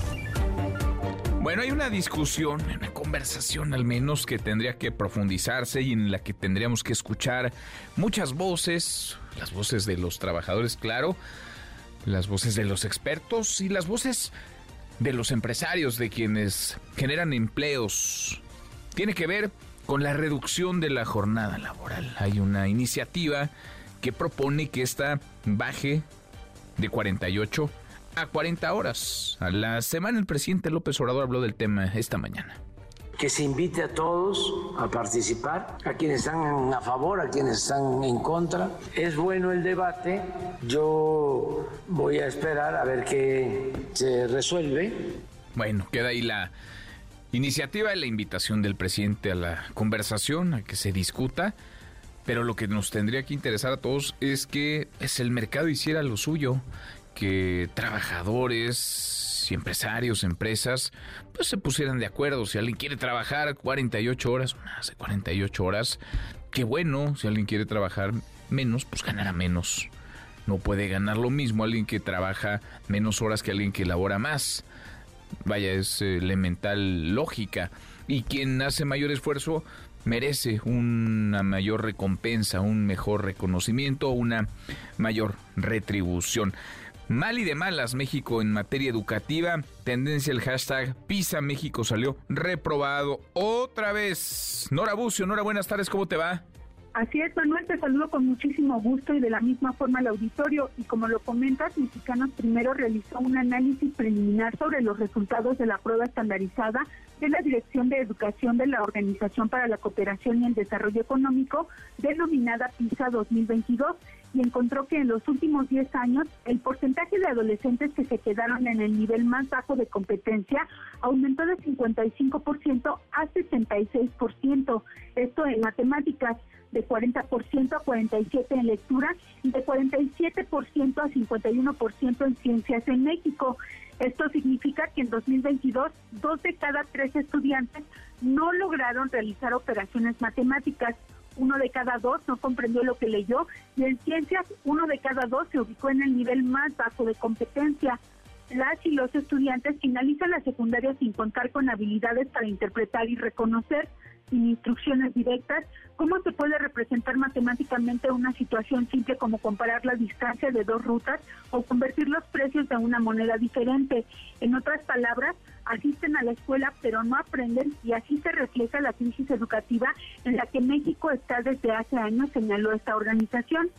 Bueno, hay una discusión, una conversación al menos que tendría que profundizarse y en la que tendríamos que escuchar muchas voces, las voces de los trabajadores, claro, las voces de los expertos y las voces de los empresarios, de quienes generan empleos. Tiene que ver con la reducción de la jornada laboral. Hay una iniciativa que propone que esta baje de 48 a 40 horas. A la semana el presidente López Obrador habló del tema esta mañana. que se invite a todos a participar, a quienes están a favor, a quienes están en contra. Es bueno el debate, yo voy a esperar a ver qué se resuelve. Bueno, queda ahí la iniciativa y la invitación del presidente a la conversación, a que se discuta. Pero lo que nos tendría que interesar a todos es que es el mercado hiciera lo suyo, que trabajadores y empresarios, empresas, pues se pusieran de acuerdo. Si alguien quiere trabajar 48 horas, de 48 horas, qué bueno. Si alguien quiere trabajar menos, pues ganará menos. No puede ganar lo mismo alguien que trabaja menos horas que alguien que labora más. Vaya, es elemental lógica. Y quien hace mayor esfuerzo merece una mayor recompensa, un mejor reconocimiento, una mayor retribución. Mal y de malas México en materia educativa. Tendencia el hashtag Pisa México salió reprobado otra vez. Nora Bucio, Nora, buenas tardes, ¿cómo te va? Así es, Manuel, te saludo con muchísimo gusto y de la misma forma al auditorio. Y como lo comentas, Mexicanos Primero realizó un análisis preliminar sobre los resultados de la prueba estandarizada de la Dirección de Educación de la Organización para la Cooperación y el Desarrollo Económico, denominada PISA 2022, y encontró que en los últimos 10 años el porcentaje de adolescentes que se quedaron en el nivel más bajo de competencia aumentó de 55% a 66%. Esto en matemáticas de 40% a 47% en lectura y de 47% a 51% en ciencias en México. Esto significa que en 2022 dos de cada tres estudiantes no lograron realizar operaciones matemáticas. Uno de cada dos no comprendió lo que leyó y en ciencias uno de cada dos se ubicó en el nivel más bajo de competencia. Las y los estudiantes finalizan la secundaria sin contar con habilidades para interpretar y reconocer. Instrucciones directas, ¿cómo se puede representar matemáticamente una situación simple como comparar la distancia de dos rutas o convertir los precios de una moneda diferente? En otras palabras, asisten a la escuela pero no aprenden y así se refleja la crisis educativa en la que México está desde hace años, señaló esta organización.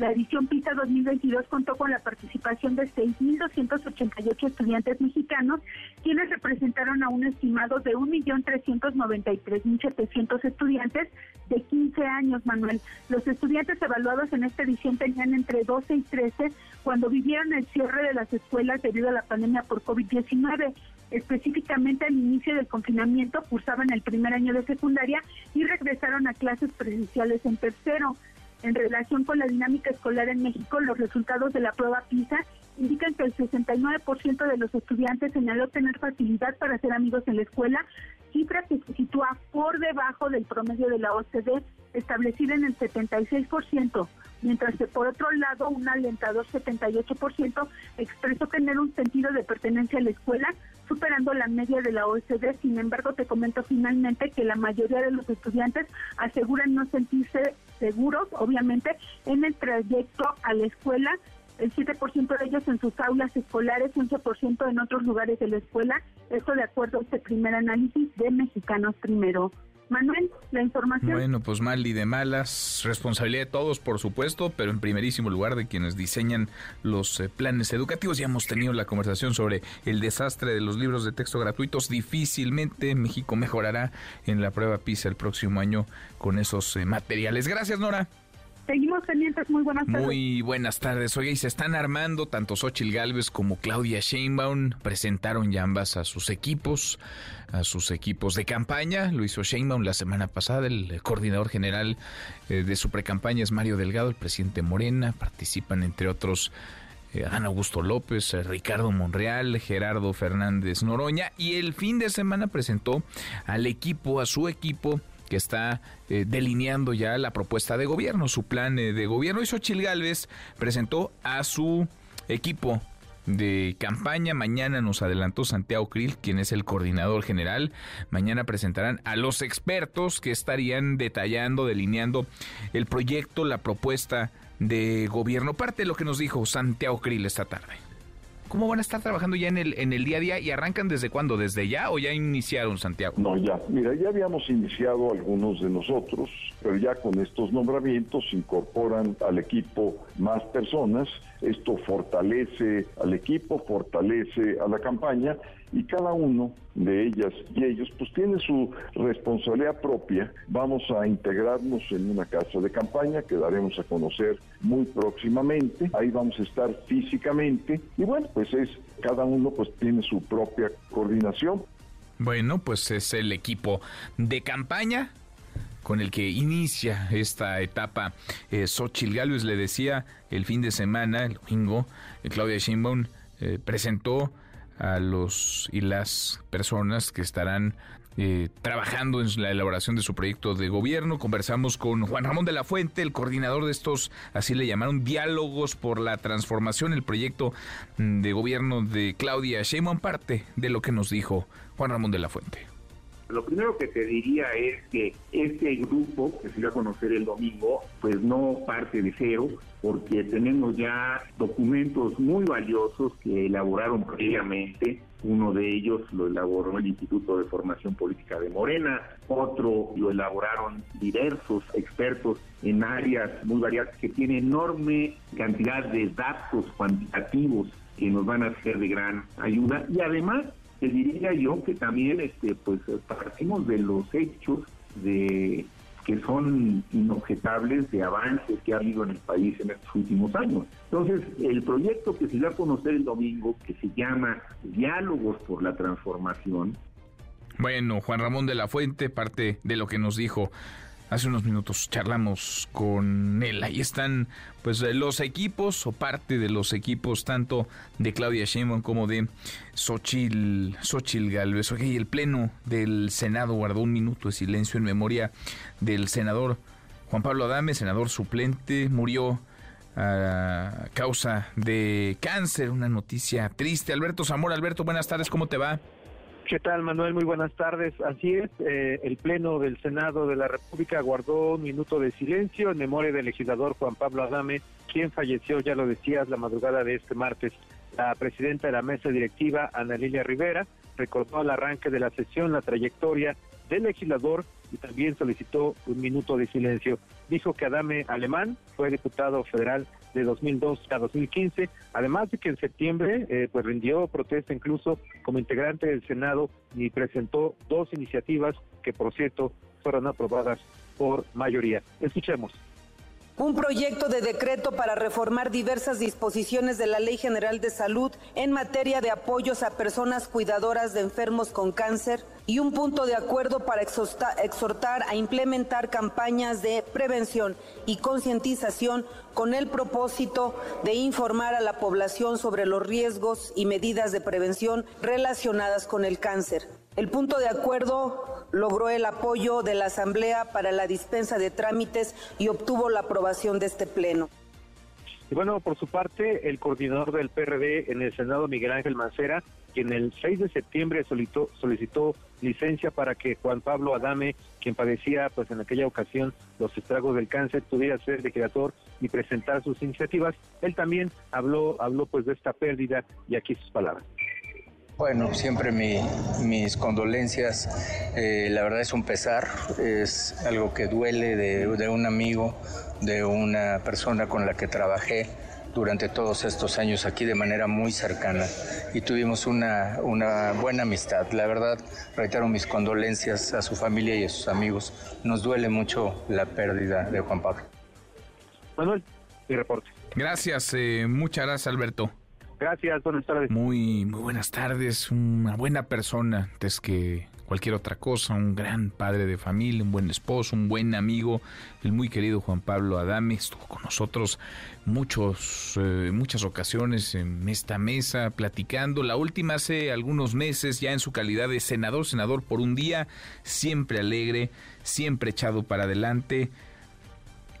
La edición PISA 2022 contó con la participación de 6.288 estudiantes mexicanos, quienes representaron a un estimado de 1.393.700 estudiantes de 15 años, Manuel. Los estudiantes evaluados en esta edición tenían entre 12 y 13 cuando vivieron el cierre de las escuelas debido a la pandemia por COVID-19 específicamente al inicio del confinamiento, cursaban el primer año de secundaria y regresaron a clases presenciales en tercero. En relación con la dinámica escolar en México, los resultados de la prueba PISA indican que el 69% de los estudiantes señaló tener facilidad para ser amigos en la escuela, cifra que se sitúa por debajo del promedio de la OCDE, establecida en el 76%, mientras que por otro lado un alentador 78% expresó tener un sentido de pertenencia a la escuela, superando la media de la OCDE. Sin embargo, te comento finalmente que la mayoría de los estudiantes aseguran no sentirse seguros, obviamente, en el trayecto a la escuela. El 7% de ellos en sus aulas escolares, 11% en otros lugares de la escuela. Esto de acuerdo a este primer análisis de Mexicanos Primero. Manuel, la información. Bueno, pues mal y de malas, responsabilidad de todos, por supuesto, pero en primerísimo lugar de quienes diseñan los eh, planes educativos. Ya hemos tenido la conversación sobre el desastre de los libros de texto gratuitos. Difícilmente México mejorará en la prueba PISA el próximo año con esos eh, materiales. Gracias, Nora. Seguimos pendientes, muy buenas tardes. Muy buenas tardes. Oye, y se están armando tanto Xochil Gálvez como Claudia Sheinbaum. Presentaron ya ambas a sus equipos, a sus equipos de campaña. Lo hizo Sheinbaum la semana pasada. El coordinador general eh, de su precampaña es Mario Delgado, el presidente Morena. Participan, entre otros, eh, Ana Augusto López, eh, Ricardo Monreal, Gerardo Fernández Noroña. Y el fin de semana presentó al equipo, a su equipo que está eh, delineando ya la propuesta de gobierno, su plan eh, de gobierno. Y Xochil Gálvez presentó a su equipo de campaña. Mañana nos adelantó Santiago Krill, quien es el coordinador general. Mañana presentarán a los expertos que estarían detallando, delineando el proyecto, la propuesta de gobierno. Parte de lo que nos dijo Santiago Krill esta tarde. ¿Cómo van a estar trabajando ya en el, en el día a día y arrancan desde cuándo? ¿Desde ya o ya iniciaron, Santiago? No, ya. Mira, ya habíamos iniciado algunos de nosotros, pero ya con estos nombramientos incorporan al equipo más personas. Esto fortalece al equipo, fortalece a la campaña y cada uno de ellas y ellos pues tiene su responsabilidad propia. Vamos a integrarnos en una casa de campaña que daremos a conocer muy próximamente. Ahí vamos a estar físicamente y bueno, pues es cada uno pues tiene su propia coordinación. Bueno, pues es el equipo de campaña con el que inicia esta etapa eh, Gálvez le decía el fin de semana, el domingo, eh, Claudia Sheinbaum eh, presentó a los y las personas que estarán eh, trabajando en la elaboración de su proyecto de gobierno. Conversamos con Juan Ramón de la Fuente, el coordinador de estos, así le llamaron, diálogos por la transformación, el proyecto mm, de gobierno de Claudia Sheinbaum, parte de lo que nos dijo Juan Ramón de la Fuente. Lo primero que te diría es que este grupo que se va a conocer el domingo, pues no parte de cero, porque tenemos ya documentos muy valiosos que elaboraron previamente. Uno de ellos lo elaboró el Instituto de Formación Política de Morena, otro lo elaboraron diversos expertos en áreas muy variadas que tienen enorme cantidad de datos cuantitativos que nos van a ser de gran ayuda y además te diría yo que también este pues partimos de los hechos de que son inobjetables de avances que ha habido en el país en estos últimos años. Entonces, el proyecto que se va a conocer el domingo, que se llama Diálogos por la Transformación. Bueno, Juan Ramón de la Fuente, parte de lo que nos dijo hace unos minutos charlamos con él. Ahí están pues los equipos o parte de los equipos tanto de Claudia Sheinbaum como de Xochil, Xochil Galvez. y el pleno del Senado guardó un minuto de silencio en memoria del senador Juan Pablo Adame, senador suplente, murió a causa de cáncer, una noticia triste. Alberto Zamora, Alberto, buenas tardes, ¿cómo te va? ¿Qué tal, Manuel? Muy buenas tardes. Así es, eh, el Pleno del Senado de la República guardó un minuto de silencio en memoria del legislador Juan Pablo Adame, quien falleció, ya lo decías, la madrugada de este martes. La presidenta de la mesa directiva, Ana Lilia Rivera, recordó al arranque de la sesión la trayectoria del legislador y también solicitó un minuto de silencio. Dijo que Adame Alemán fue diputado federal de 2002 a 2015, además de que en septiembre eh, pues rindió protesta incluso como integrante del Senado y presentó dos iniciativas que por cierto fueron aprobadas por mayoría. Escuchemos un proyecto de decreto para reformar diversas disposiciones de la Ley General de Salud en materia de apoyos a personas cuidadoras de enfermos con cáncer y un punto de acuerdo para exhortar a implementar campañas de prevención y concientización con el propósito de informar a la población sobre los riesgos y medidas de prevención relacionadas con el cáncer. El punto de acuerdo logró el apoyo de la Asamblea para la dispensa de trámites y obtuvo la aprobación de este Pleno. Y bueno, por su parte, el coordinador del PRD en el Senado, Miguel Ángel Mancera, quien el 6 de septiembre solicitó, solicitó licencia para que Juan Pablo Adame, quien padecía pues en aquella ocasión los estragos del cáncer, pudiera ser legislador y presentar sus iniciativas. Él también habló, habló pues de esta pérdida y aquí sus palabras. Bueno, siempre mis condolencias. Eh, la verdad es un pesar, es algo que duele de, un amigo, de una persona con la que trabajé durante todos estos años aquí de manera muy cercana y tuvimos una, una buena amistad. La verdad, reitero mis condolencias a su familia y a sus amigos. Nos duele mucho la pérdida de Juan Pablo. Manuel, mi reporte. Gracias, eh, muchas gracias Alberto. Gracias, buenas tardes. Muy, muy buenas tardes. Una buena persona, antes que cualquier otra cosa, un gran padre de familia, un buen esposo, un buen amigo, el muy querido Juan Pablo Adame, estuvo con nosotros muchos, eh, muchas ocasiones en esta mesa platicando, la última hace algunos meses ya en su calidad de senador, senador por un día, siempre alegre, siempre echado para adelante,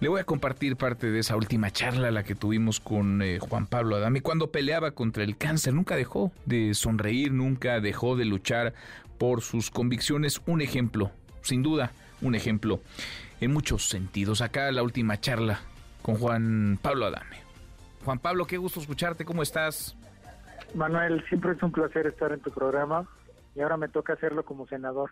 le voy a compartir parte de esa última charla, la que tuvimos con eh, Juan Pablo Adame, cuando peleaba contra el cáncer. Nunca dejó de sonreír, nunca dejó de luchar por sus convicciones. Un ejemplo, sin duda, un ejemplo en muchos sentidos. Acá la última charla con Juan Pablo Adame. Juan Pablo, qué gusto escucharte, ¿cómo estás? Manuel, siempre es un placer estar en tu programa y ahora me toca hacerlo como senador.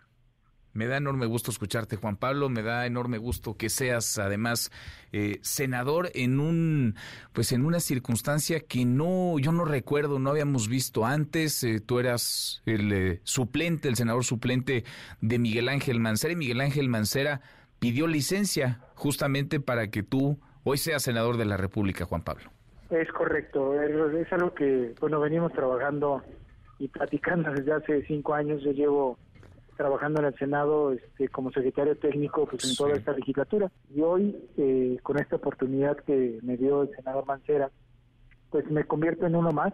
Me da enorme gusto escucharte, Juan Pablo. Me da enorme gusto que seas, además, eh, senador en un, pues, en una circunstancia que no, yo no recuerdo, no habíamos visto antes. Eh, tú eras el eh, suplente, el senador suplente de Miguel Ángel Mancera y Miguel Ángel Mancera pidió licencia justamente para que tú hoy seas senador de la República, Juan Pablo. Es correcto. Es algo que, bueno, venimos trabajando y platicando desde hace cinco años. Yo llevo trabajando en el Senado este, como secretario técnico pues, en toda esta legislatura. Y hoy, eh, con esta oportunidad que me dio el senador Mancera, pues me convierto en uno más.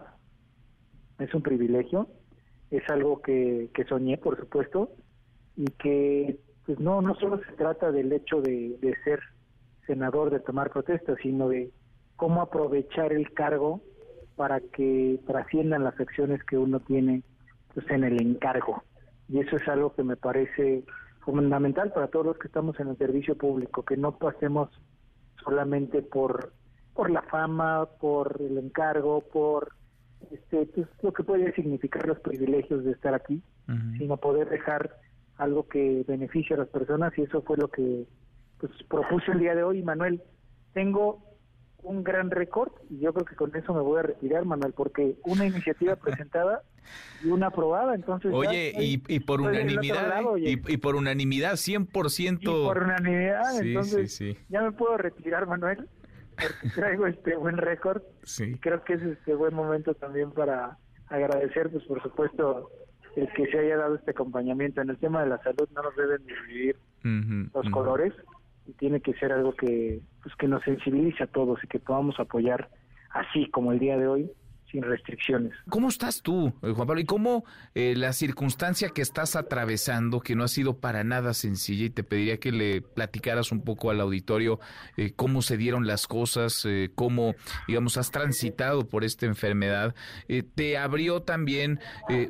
Es un privilegio, es algo que, que soñé, por supuesto, y que pues no, no solo se trata del hecho de, de ser senador, de tomar protestas, sino de cómo aprovechar el cargo para que trasciendan las acciones que uno tiene pues, en el encargo y eso es algo que me parece fundamental para todos los que estamos en el servicio público, que no pasemos solamente por por la fama, por el encargo, por este pues, lo que puede significar los privilegios de estar aquí, sino poder dejar algo que beneficie a las personas y eso fue lo que pues propuse el día de hoy, Manuel. Tengo un gran récord y yo creo que con eso me voy a retirar, Manuel, porque una iniciativa presentada y una aprobada, entonces... Oye, y, y, por unanimidad, y, por unanimidad, 100%... Y por unanimidad, entonces ya me puedo retirar, Manuel, porque traigo este buen récord. Sí. Creo que es este buen momento también para agradecer, pues por supuesto, el que se haya dado este acompañamiento. En el tema de la salud no nos deben dividir los colores tiene que ser algo que pues que nos sensibilice a todos y que podamos apoyar así como el día de hoy sin restricciones. ¿Cómo estás tú, eh, Juan Pablo? ¿Y cómo eh, la circunstancia que estás atravesando, que no ha sido para nada sencilla, y te pediría que le platicaras un poco al auditorio eh, cómo se dieron las cosas, cómo, digamos, has transitado por esta enfermedad, te abrió también,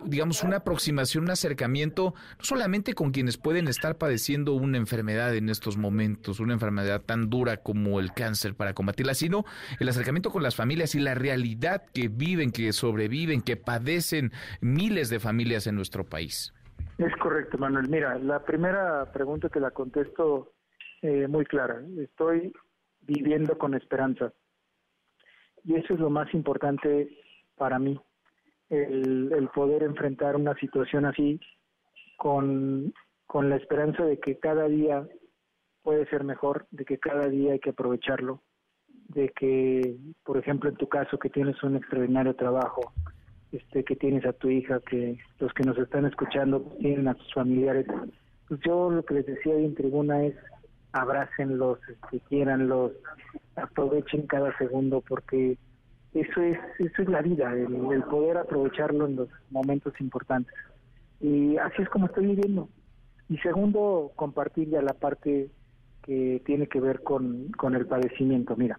digamos, una aproximación, un acercamiento, no solamente con quienes pueden estar padeciendo una enfermedad en estos momentos, una enfermedad tan dura como el cáncer para combatirla, sino el acercamiento con las familias y la realidad que viven, que sobreviven, que padecen miles de familias en nuestro país. Es correcto, Manuel. Mira, la primera pregunta que la contesto eh, muy clara. Estoy viviendo con esperanza. Y eso es lo más importante para mí, el, el poder enfrentar una situación así con, con la esperanza de que cada día puede ser mejor, de que cada día hay que aprovecharlo, de que, por ejemplo, en tu caso, que tienes un extraordinario trabajo, este, que tienes a tu hija, que los que nos están escuchando tienen a sus familiares. Pues yo lo que les decía ahí en tribuna es abrácenlos, este, quiéranlos, aprovechen cada segundo porque eso es eso es la vida, el, el poder aprovecharlo en los momentos importantes. Y así es como estoy viviendo. Y segundo, compartir ya la parte que tiene que ver con, con el padecimiento. Mira,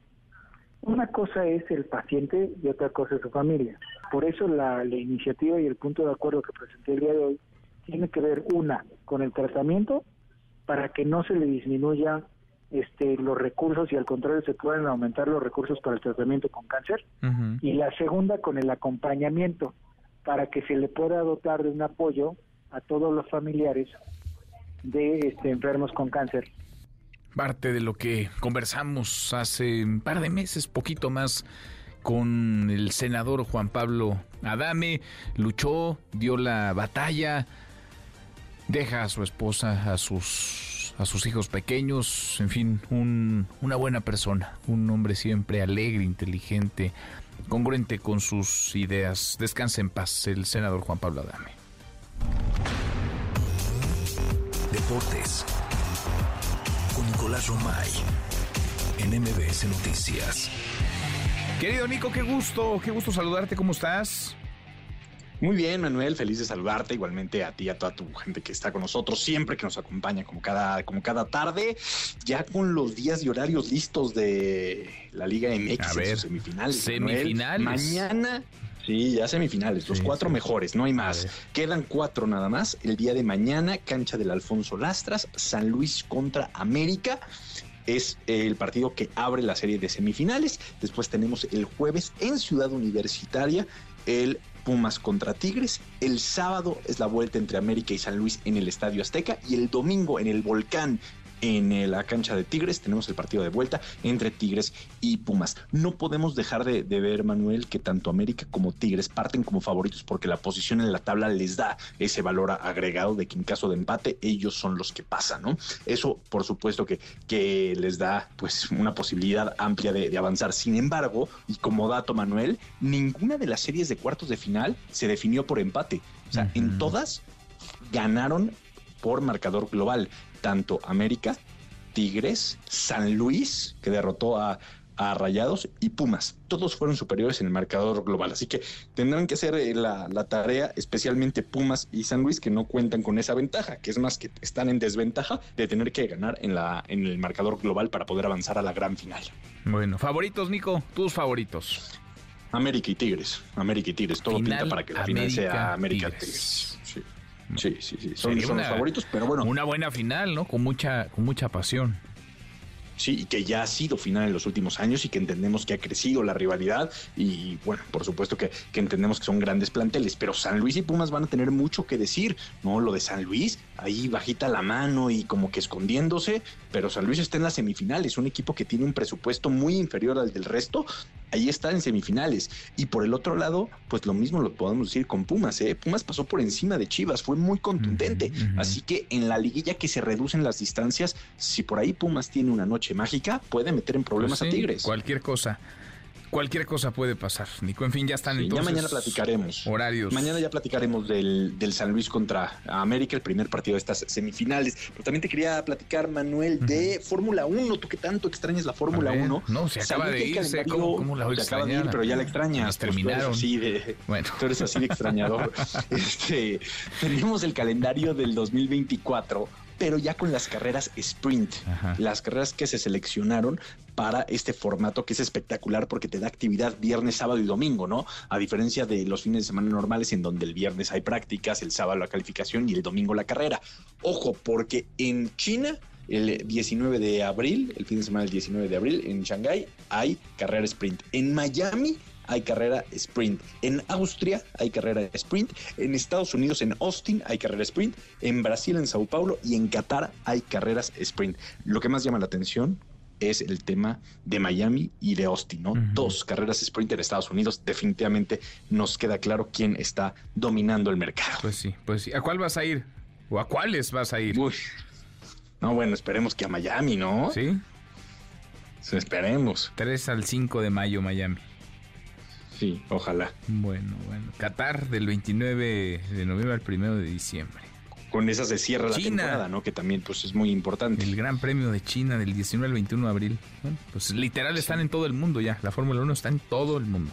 una cosa es el paciente y otra cosa es su familia. Por eso la, la iniciativa y el punto de acuerdo que presenté el día de hoy tiene que ver, una, con el tratamiento para que no se le disminuya este, los recursos y al contrario se puedan aumentar los recursos para el tratamiento con cáncer. Y la segunda, con el acompañamiento para que se le pueda dotar de un apoyo a todos los familiares de este, enfermos con cáncer parte de lo que conversamos hace un par de meses, poquito más, con el senador Juan Pablo Adame. Luchó, dio la batalla, deja a su esposa, a sus, a sus hijos pequeños, en fin, un, una buena persona, un hombre siempre alegre, inteligente, congruente con sus ideas. Descanse en paz el senador Juan Pablo Adame. Deportes Nicolás Romay en MBS Noticias. Querido Nico, qué gusto, qué gusto saludarte, ¿cómo estás? Muy bien, Manuel, feliz de saludarte, igualmente a ti y a toda tu gente que está con nosotros siempre, que nos acompaña como cada, como cada tarde, ya con los días y horarios listos de la Liga MX A en ver, sus semifinales. semifinales. Manuel. Mañana, sí, ya semifinales, los cuatro sí. mejores, no hay más. Quedan cuatro nada más. El día de mañana, cancha del Alfonso Lastras, San Luis contra América. Es el partido que abre la serie de semifinales. Después tenemos el jueves en Ciudad Universitaria el Pumas contra Tigres. El sábado es la vuelta entre América y San Luis en el Estadio Azteca. Y el domingo en el Volcán. En eh, la cancha de Tigres tenemos el partido de vuelta entre Tigres y Pumas. No podemos dejar de, de ver, Manuel, que tanto América como Tigres parten como favoritos porque la posición en la tabla les da ese valor agregado de que en caso de empate ellos son los que pasan, ¿no? Eso, por supuesto, que, que les da pues una posibilidad amplia de, de avanzar. Sin embargo, y como dato, Manuel, ninguna de las series de cuartos de final se definió por empate. O sea, en todas ganaron por marcador global, tanto América, Tigres, San Luis, que derrotó a, a Rayados, y Pumas. Todos fueron superiores en el marcador global. Así que tendrán que hacer eh, la, la tarea, especialmente Pumas y San Luis, que no cuentan con esa ventaja, que es más que están en desventaja de tener que ganar en, la, en el marcador global para poder avanzar a la gran final. Bueno, favoritos, Nico, tus favoritos. América y Tigres, América y Tigres, todo Final, pinta para que la final sea América, América Tigres. Tigres. Sí, sí, sí. Son, los favoritos, pero bueno. Una buena final, ¿no? Con mucha, con mucha pasión. Sí, y que ya ha sido final en los últimos años y que entendemos que ha crecido la rivalidad y bueno, por supuesto que, que entendemos que son grandes planteles, pero San Luis y Pumas van a tener mucho que decir, ¿no? Lo de San Luis, ahí bajita la mano y como que escondiéndose, pero San Luis está en las semifinales, un equipo que tiene un presupuesto muy inferior al del resto, ahí está en semifinales. Y por el otro lado, pues lo mismo lo podemos decir con Pumas, ¿eh? Pumas pasó por encima de Chivas, fue muy contundente, así que en la liguilla que se reducen las distancias, si por ahí Pumas tiene una noche mágica, puede meter en problemas Pues a Tigres. Cualquier cosa. Cualquier cosa puede pasar, Nico. En fin, ya están Sí, entonces. ya mañana platicaremos. Horarios. Mañana ya platicaremos del, del San Luis contra América, el primer partido de estas semifinales. Pero también te quería platicar, Manuel, de Fórmula 1. Tú que tanto extrañas la Fórmula A ver, 1. no, se acaba de irse, ¿cómo- cómo la voy se acaba de ir, extrañar? pero ya la extrañas. Pues, tú eres terminaron. así de, Bueno. Tú eres así de extrañador. este, tenemos el calendario del 2024 pero ya con las carreras sprint, las carreras que se seleccionaron para este formato que es espectacular porque te da actividad viernes, sábado y domingo, ¿no? A diferencia de los fines de semana normales en donde el viernes hay prácticas, el sábado la calificación y el domingo la carrera. Ojo, porque en China el 19 de abril, el fin de semana del 19 de abril, en Shanghái hay carrera sprint. En Miami hay carrera sprint. En Austria hay carrera sprint. En Estados Unidos, en Austin, hay carrera sprint. En Brasil, en Sao Paulo y en Qatar hay carreras sprint. Lo que más llama la atención es el tema de Miami y de Austin, ¿no? Dos carreras sprint en Estados Unidos. Definitivamente nos queda claro quién está dominando el mercado. Pues sí, pues sí. ¿A cuál vas a ir? ¿O a cuáles vas a ir? Uy. No, bueno, esperemos que a Miami, ¿no? Sí. Esperemos. 3 al 5 de mayo, Miami. Sí, ojalá. Bueno, bueno. Qatar del 29 de noviembre al 1 de diciembre. Con esas se cierra la China. temporada, ¿no? Que también pues es muy importante. El Gran Premio de China del 19 al 21 de abril. Bueno, pues literal están en todo el mundo ya. La Fórmula 1 está en todo el mundo.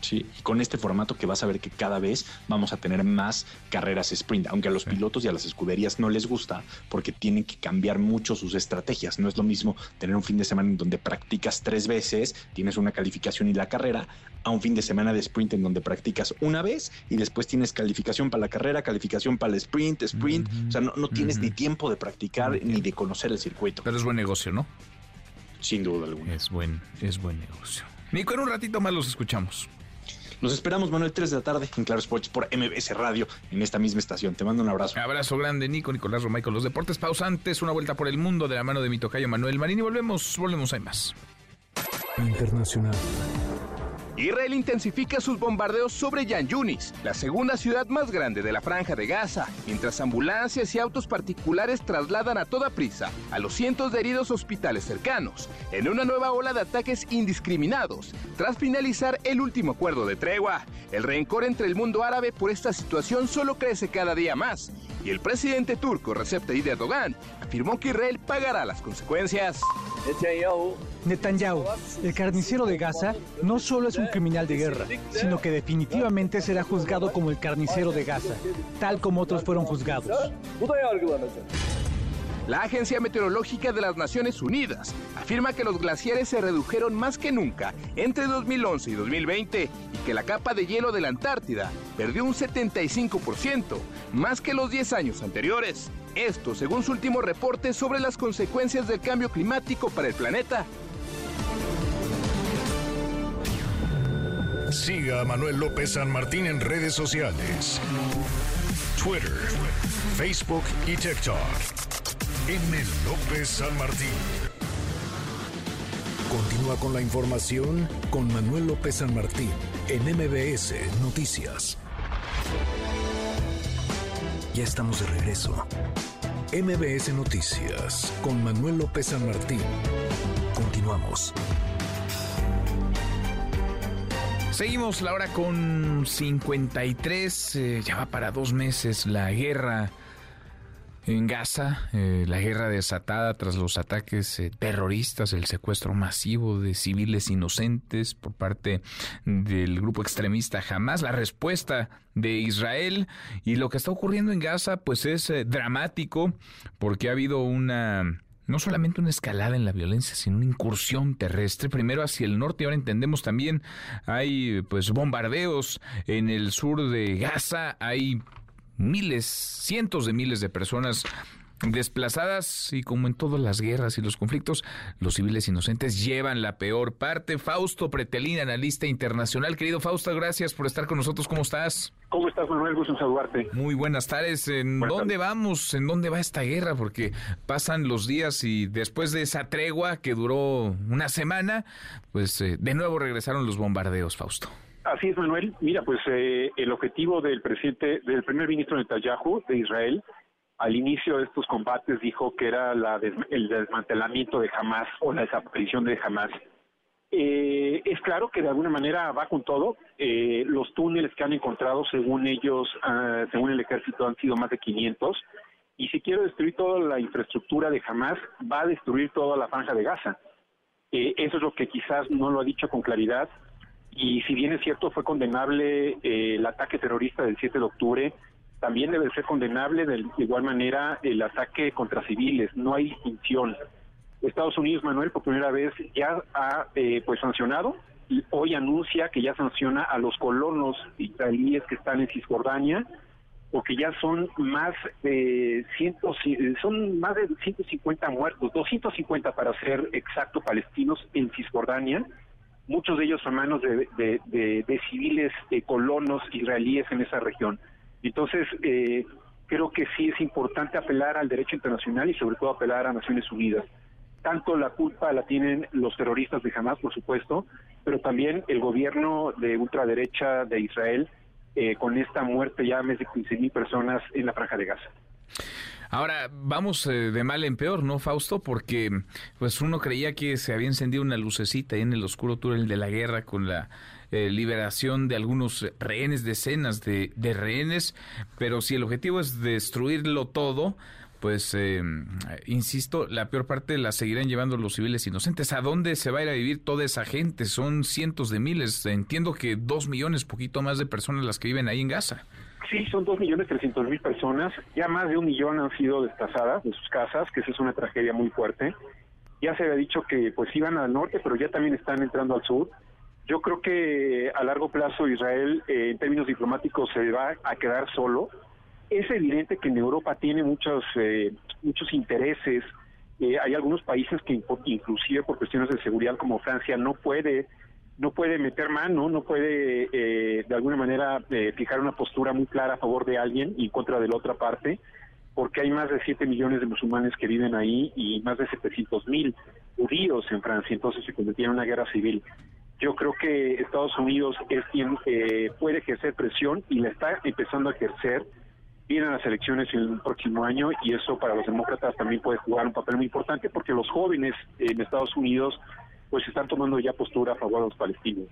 Sí, y con este formato que vas a ver que cada vez vamos a tener más carreras sprint, aunque a los pilotos y a las escuderías no les gusta porque tienen que cambiar mucho sus estrategias. No es lo mismo tener un fin de semana en donde practicas tres veces, tienes una calificación y la carrera, a un fin de semana de sprint en donde practicas una vez y después tienes calificación para la carrera, calificación para el sprint, sprint. O sea, no, no tienes ni tiempo de practicar ni de conocer el circuito. Pero es buen negocio, ¿no? Sin duda alguna. Es buen, es buen negocio. Nico, en un ratito más los escuchamos. Los esperamos, Manuel, 3 de la tarde en Claro Sports por MBS Radio en esta misma estación. Te mando un abrazo. Abrazo grande, Nico, Nicolás Romay con los deportes pausantes. Una vuelta por el mundo de la mano de mi tocayo Manuel Marín y volvemos, volvemos, hay más. Internacional. Israel intensifica sus bombardeos sobre Yan Yunis, la segunda ciudad más grande de la franja de Gaza, mientras ambulancias y autos particulares trasladan a toda prisa a los cientos de heridos hospitales cercanos, en una nueva ola de ataques indiscriminados, tras finalizar el último acuerdo de tregua. El rencor entre el mundo árabe por esta situación solo crece cada día más, y el presidente turco Recep Tayyip Erdogan afirmó que Israel pagará las consecuencias. Netanyahu, el carnicero de Gaza, no solo es un criminal de guerra, sino que definitivamente será juzgado como el carnicero de Gaza, tal como otros fueron juzgados. La Agencia Meteorológica de las Naciones Unidas afirma que los glaciares se redujeron más que nunca entre 2011 y 2020 y que la capa de hielo de la Antártida perdió un 75%, más que los 10 años anteriores. Esto según su último reporte sobre las consecuencias del cambio climático para el planeta. Siga a Manuel López San Martín en redes sociales. Twitter, Facebook y TikTok. M. López San Martín. Continúa con la información con Manuel López San Martín en MBS Noticias. Ya estamos de regreso. MBS Noticias con Manuel López San Martín. Continuamos. Seguimos la hora con 53, eh, ya va para dos meses la guerra en Gaza, eh, la guerra desatada tras los ataques eh, terroristas, el secuestro masivo de civiles inocentes por parte del grupo extremista Hamas, la respuesta de Israel. Y lo que está ocurriendo en Gaza pues es eh, dramático porque ha habido una no solamente una escalada en la violencia, sino una incursión terrestre, primero hacia el norte, ahora entendemos también hay pues bombardeos en el sur de Gaza, hay miles, cientos de miles de personas desplazadas y como en todas las guerras y los conflictos, los civiles inocentes llevan la peor parte. Fausto Pretelín, analista internacional. Querido Fausto, gracias por estar con nosotros. ¿Cómo estás? ¿Cómo estás, Manuel? Gusto en saludarte. Muy buenas tardes. ¿En dónde vamos? ¿En dónde va esta guerra? Porque pasan los días y después de esa tregua que duró una semana, pues eh, de nuevo regresaron los bombardeos, Fausto. Así es, Manuel. Mira, pues eh, el objetivo del presidente, del primer ministro Netanyahu de Israel, al inicio de estos combates dijo que era la el desmantelamiento de Hamas o la desaparición de Hamas. Eh, es claro que de alguna manera va con todo. Eh, los túneles que han encontrado, según ellos, ah, según el ejército, han sido más de 500. Y si quiere destruir toda la infraestructura de Hamas, va a destruir toda la franja de Gaza. Eh, eso es lo que quizás no lo ha dicho con claridad. Y si bien es cierto, fue condenable eh, el ataque terrorista del 7 de octubre, también debe ser condenable de igual manera el ataque contra civiles. No hay distinción. Estados Unidos, Manuel, por primera vez ya ha eh, pues sancionado y hoy anuncia que ya sanciona a los colonos israelíes que están en Cisjordania porque ya son más de ciento, son más de 150 muertos, 250 para ser exacto palestinos en Cisjordania, muchos de ellos son manos de, de, civiles de colonos israelíes en esa región. Entonces, eh, creo que sí es importante apelar al derecho internacional y sobre todo apelar a Naciones Unidas. Tanto la culpa la tienen los terroristas de Hamas, por supuesto, pero también el gobierno de ultraderecha de Israel, eh, con esta muerte ya más de 15 mil personas en la franja de Gaza. Ahora, vamos eh, de mal en peor, ¿no, Fausto? Porque pues uno creía que se había encendido una lucecita ahí en el oscuro túnel de la guerra con la eh, liberación de algunos rehenes, decenas de, de rehenes, pero si el objetivo es destruirlo todo, pues, eh, insisto, la peor parte la seguirán llevando los civiles inocentes. ¿A dónde se va a ir a vivir toda esa gente? Son cientos de miles. Entiendo que dos millones, poquito más de personas las que viven ahí en Gaza. Sí, son dos millones trescientos mil personas. Ya más de un millón han sido desplazadas de sus casas, que esa es una tragedia muy fuerte. Ya se había dicho que pues iban al norte, pero ya también están entrando al sur. Yo creo que a largo plazo Israel, eh, en términos diplomáticos, se va a quedar solo es evidente que en Europa tiene muchos, eh, muchos intereses. Eh, hay algunos países que inclusive por cuestiones de seguridad como Francia no puede no puede meter mano, no puede eh, de alguna manera fijar una postura muy clara a favor de alguien y contra de la otra parte, porque hay más de 7 millones de musulmanes que viven ahí y más de 700 mil judíos en Francia, entonces se convertía en una guerra civil. Yo creo que Estados Unidos es quien puede ejercer presión y la está empezando a ejercer vienen las elecciones el próximo año y eso para los demócratas también puede jugar un papel muy importante porque los jóvenes en Estados Unidos pues están tomando ya postura a favor de los palestinos.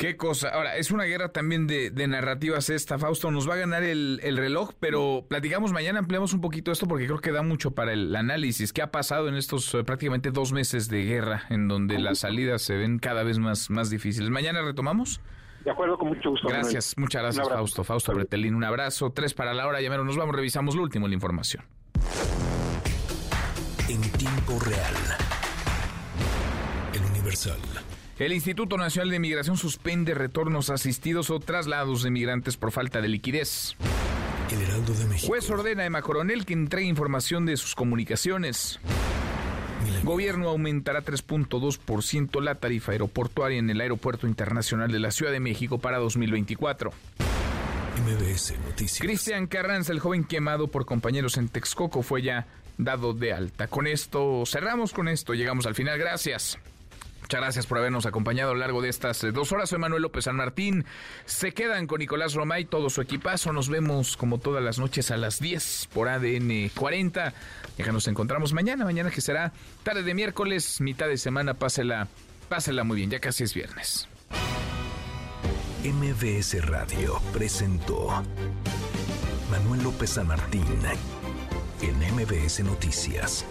Qué cosa. Ahora, es una guerra también de, narrativas esta, Fausto. Nos va a ganar el, reloj, pero platicamos mañana, ampliamos un poquito esto porque creo que da mucho para el análisis. ¿Qué ha pasado en estos eh, prácticamente dos meses de guerra en donde las salidas se ven cada vez más, más difíciles? ¿Mañana retomamos? De acuerdo, con mucho gusto. Gracias, muchas gracias, Fausto. Fausto Bretelín, un abrazo. Tres para la hora, llamero. Nos vamos, revisamos lo último en la información. En tiempo real. El Universal. El Instituto Nacional de Migración suspende retornos asistidos o traslados de migrantes por falta de liquidez. El Heraldo de México. Juez ordena a Emma Coronel que entregue información de sus comunicaciones. Gobierno aumentará 3.2% la tarifa aeroportuaria en el Aeropuerto Internacional de la Ciudad de México para 2024. MBS Noticias. Cristian Carranza, el joven quemado por compañeros en Texcoco, fue ya dado de alta. Con esto cerramos con esto, llegamos al final. Gracias. Muchas gracias por habernos acompañado a lo largo de estas eh, dos horas. Soy Manuel López San Martín. Se quedan con Nicolás Romay, todo su equipazo. Nos vemos como todas las noches a las 10 por ADN 40. Ya nos encontramos mañana, mañana que será tarde de miércoles, mitad de semana. Pásela, pásela muy bien, ya casi es viernes. MBS Radio presentó Manuel López San Martín en MBS Noticias.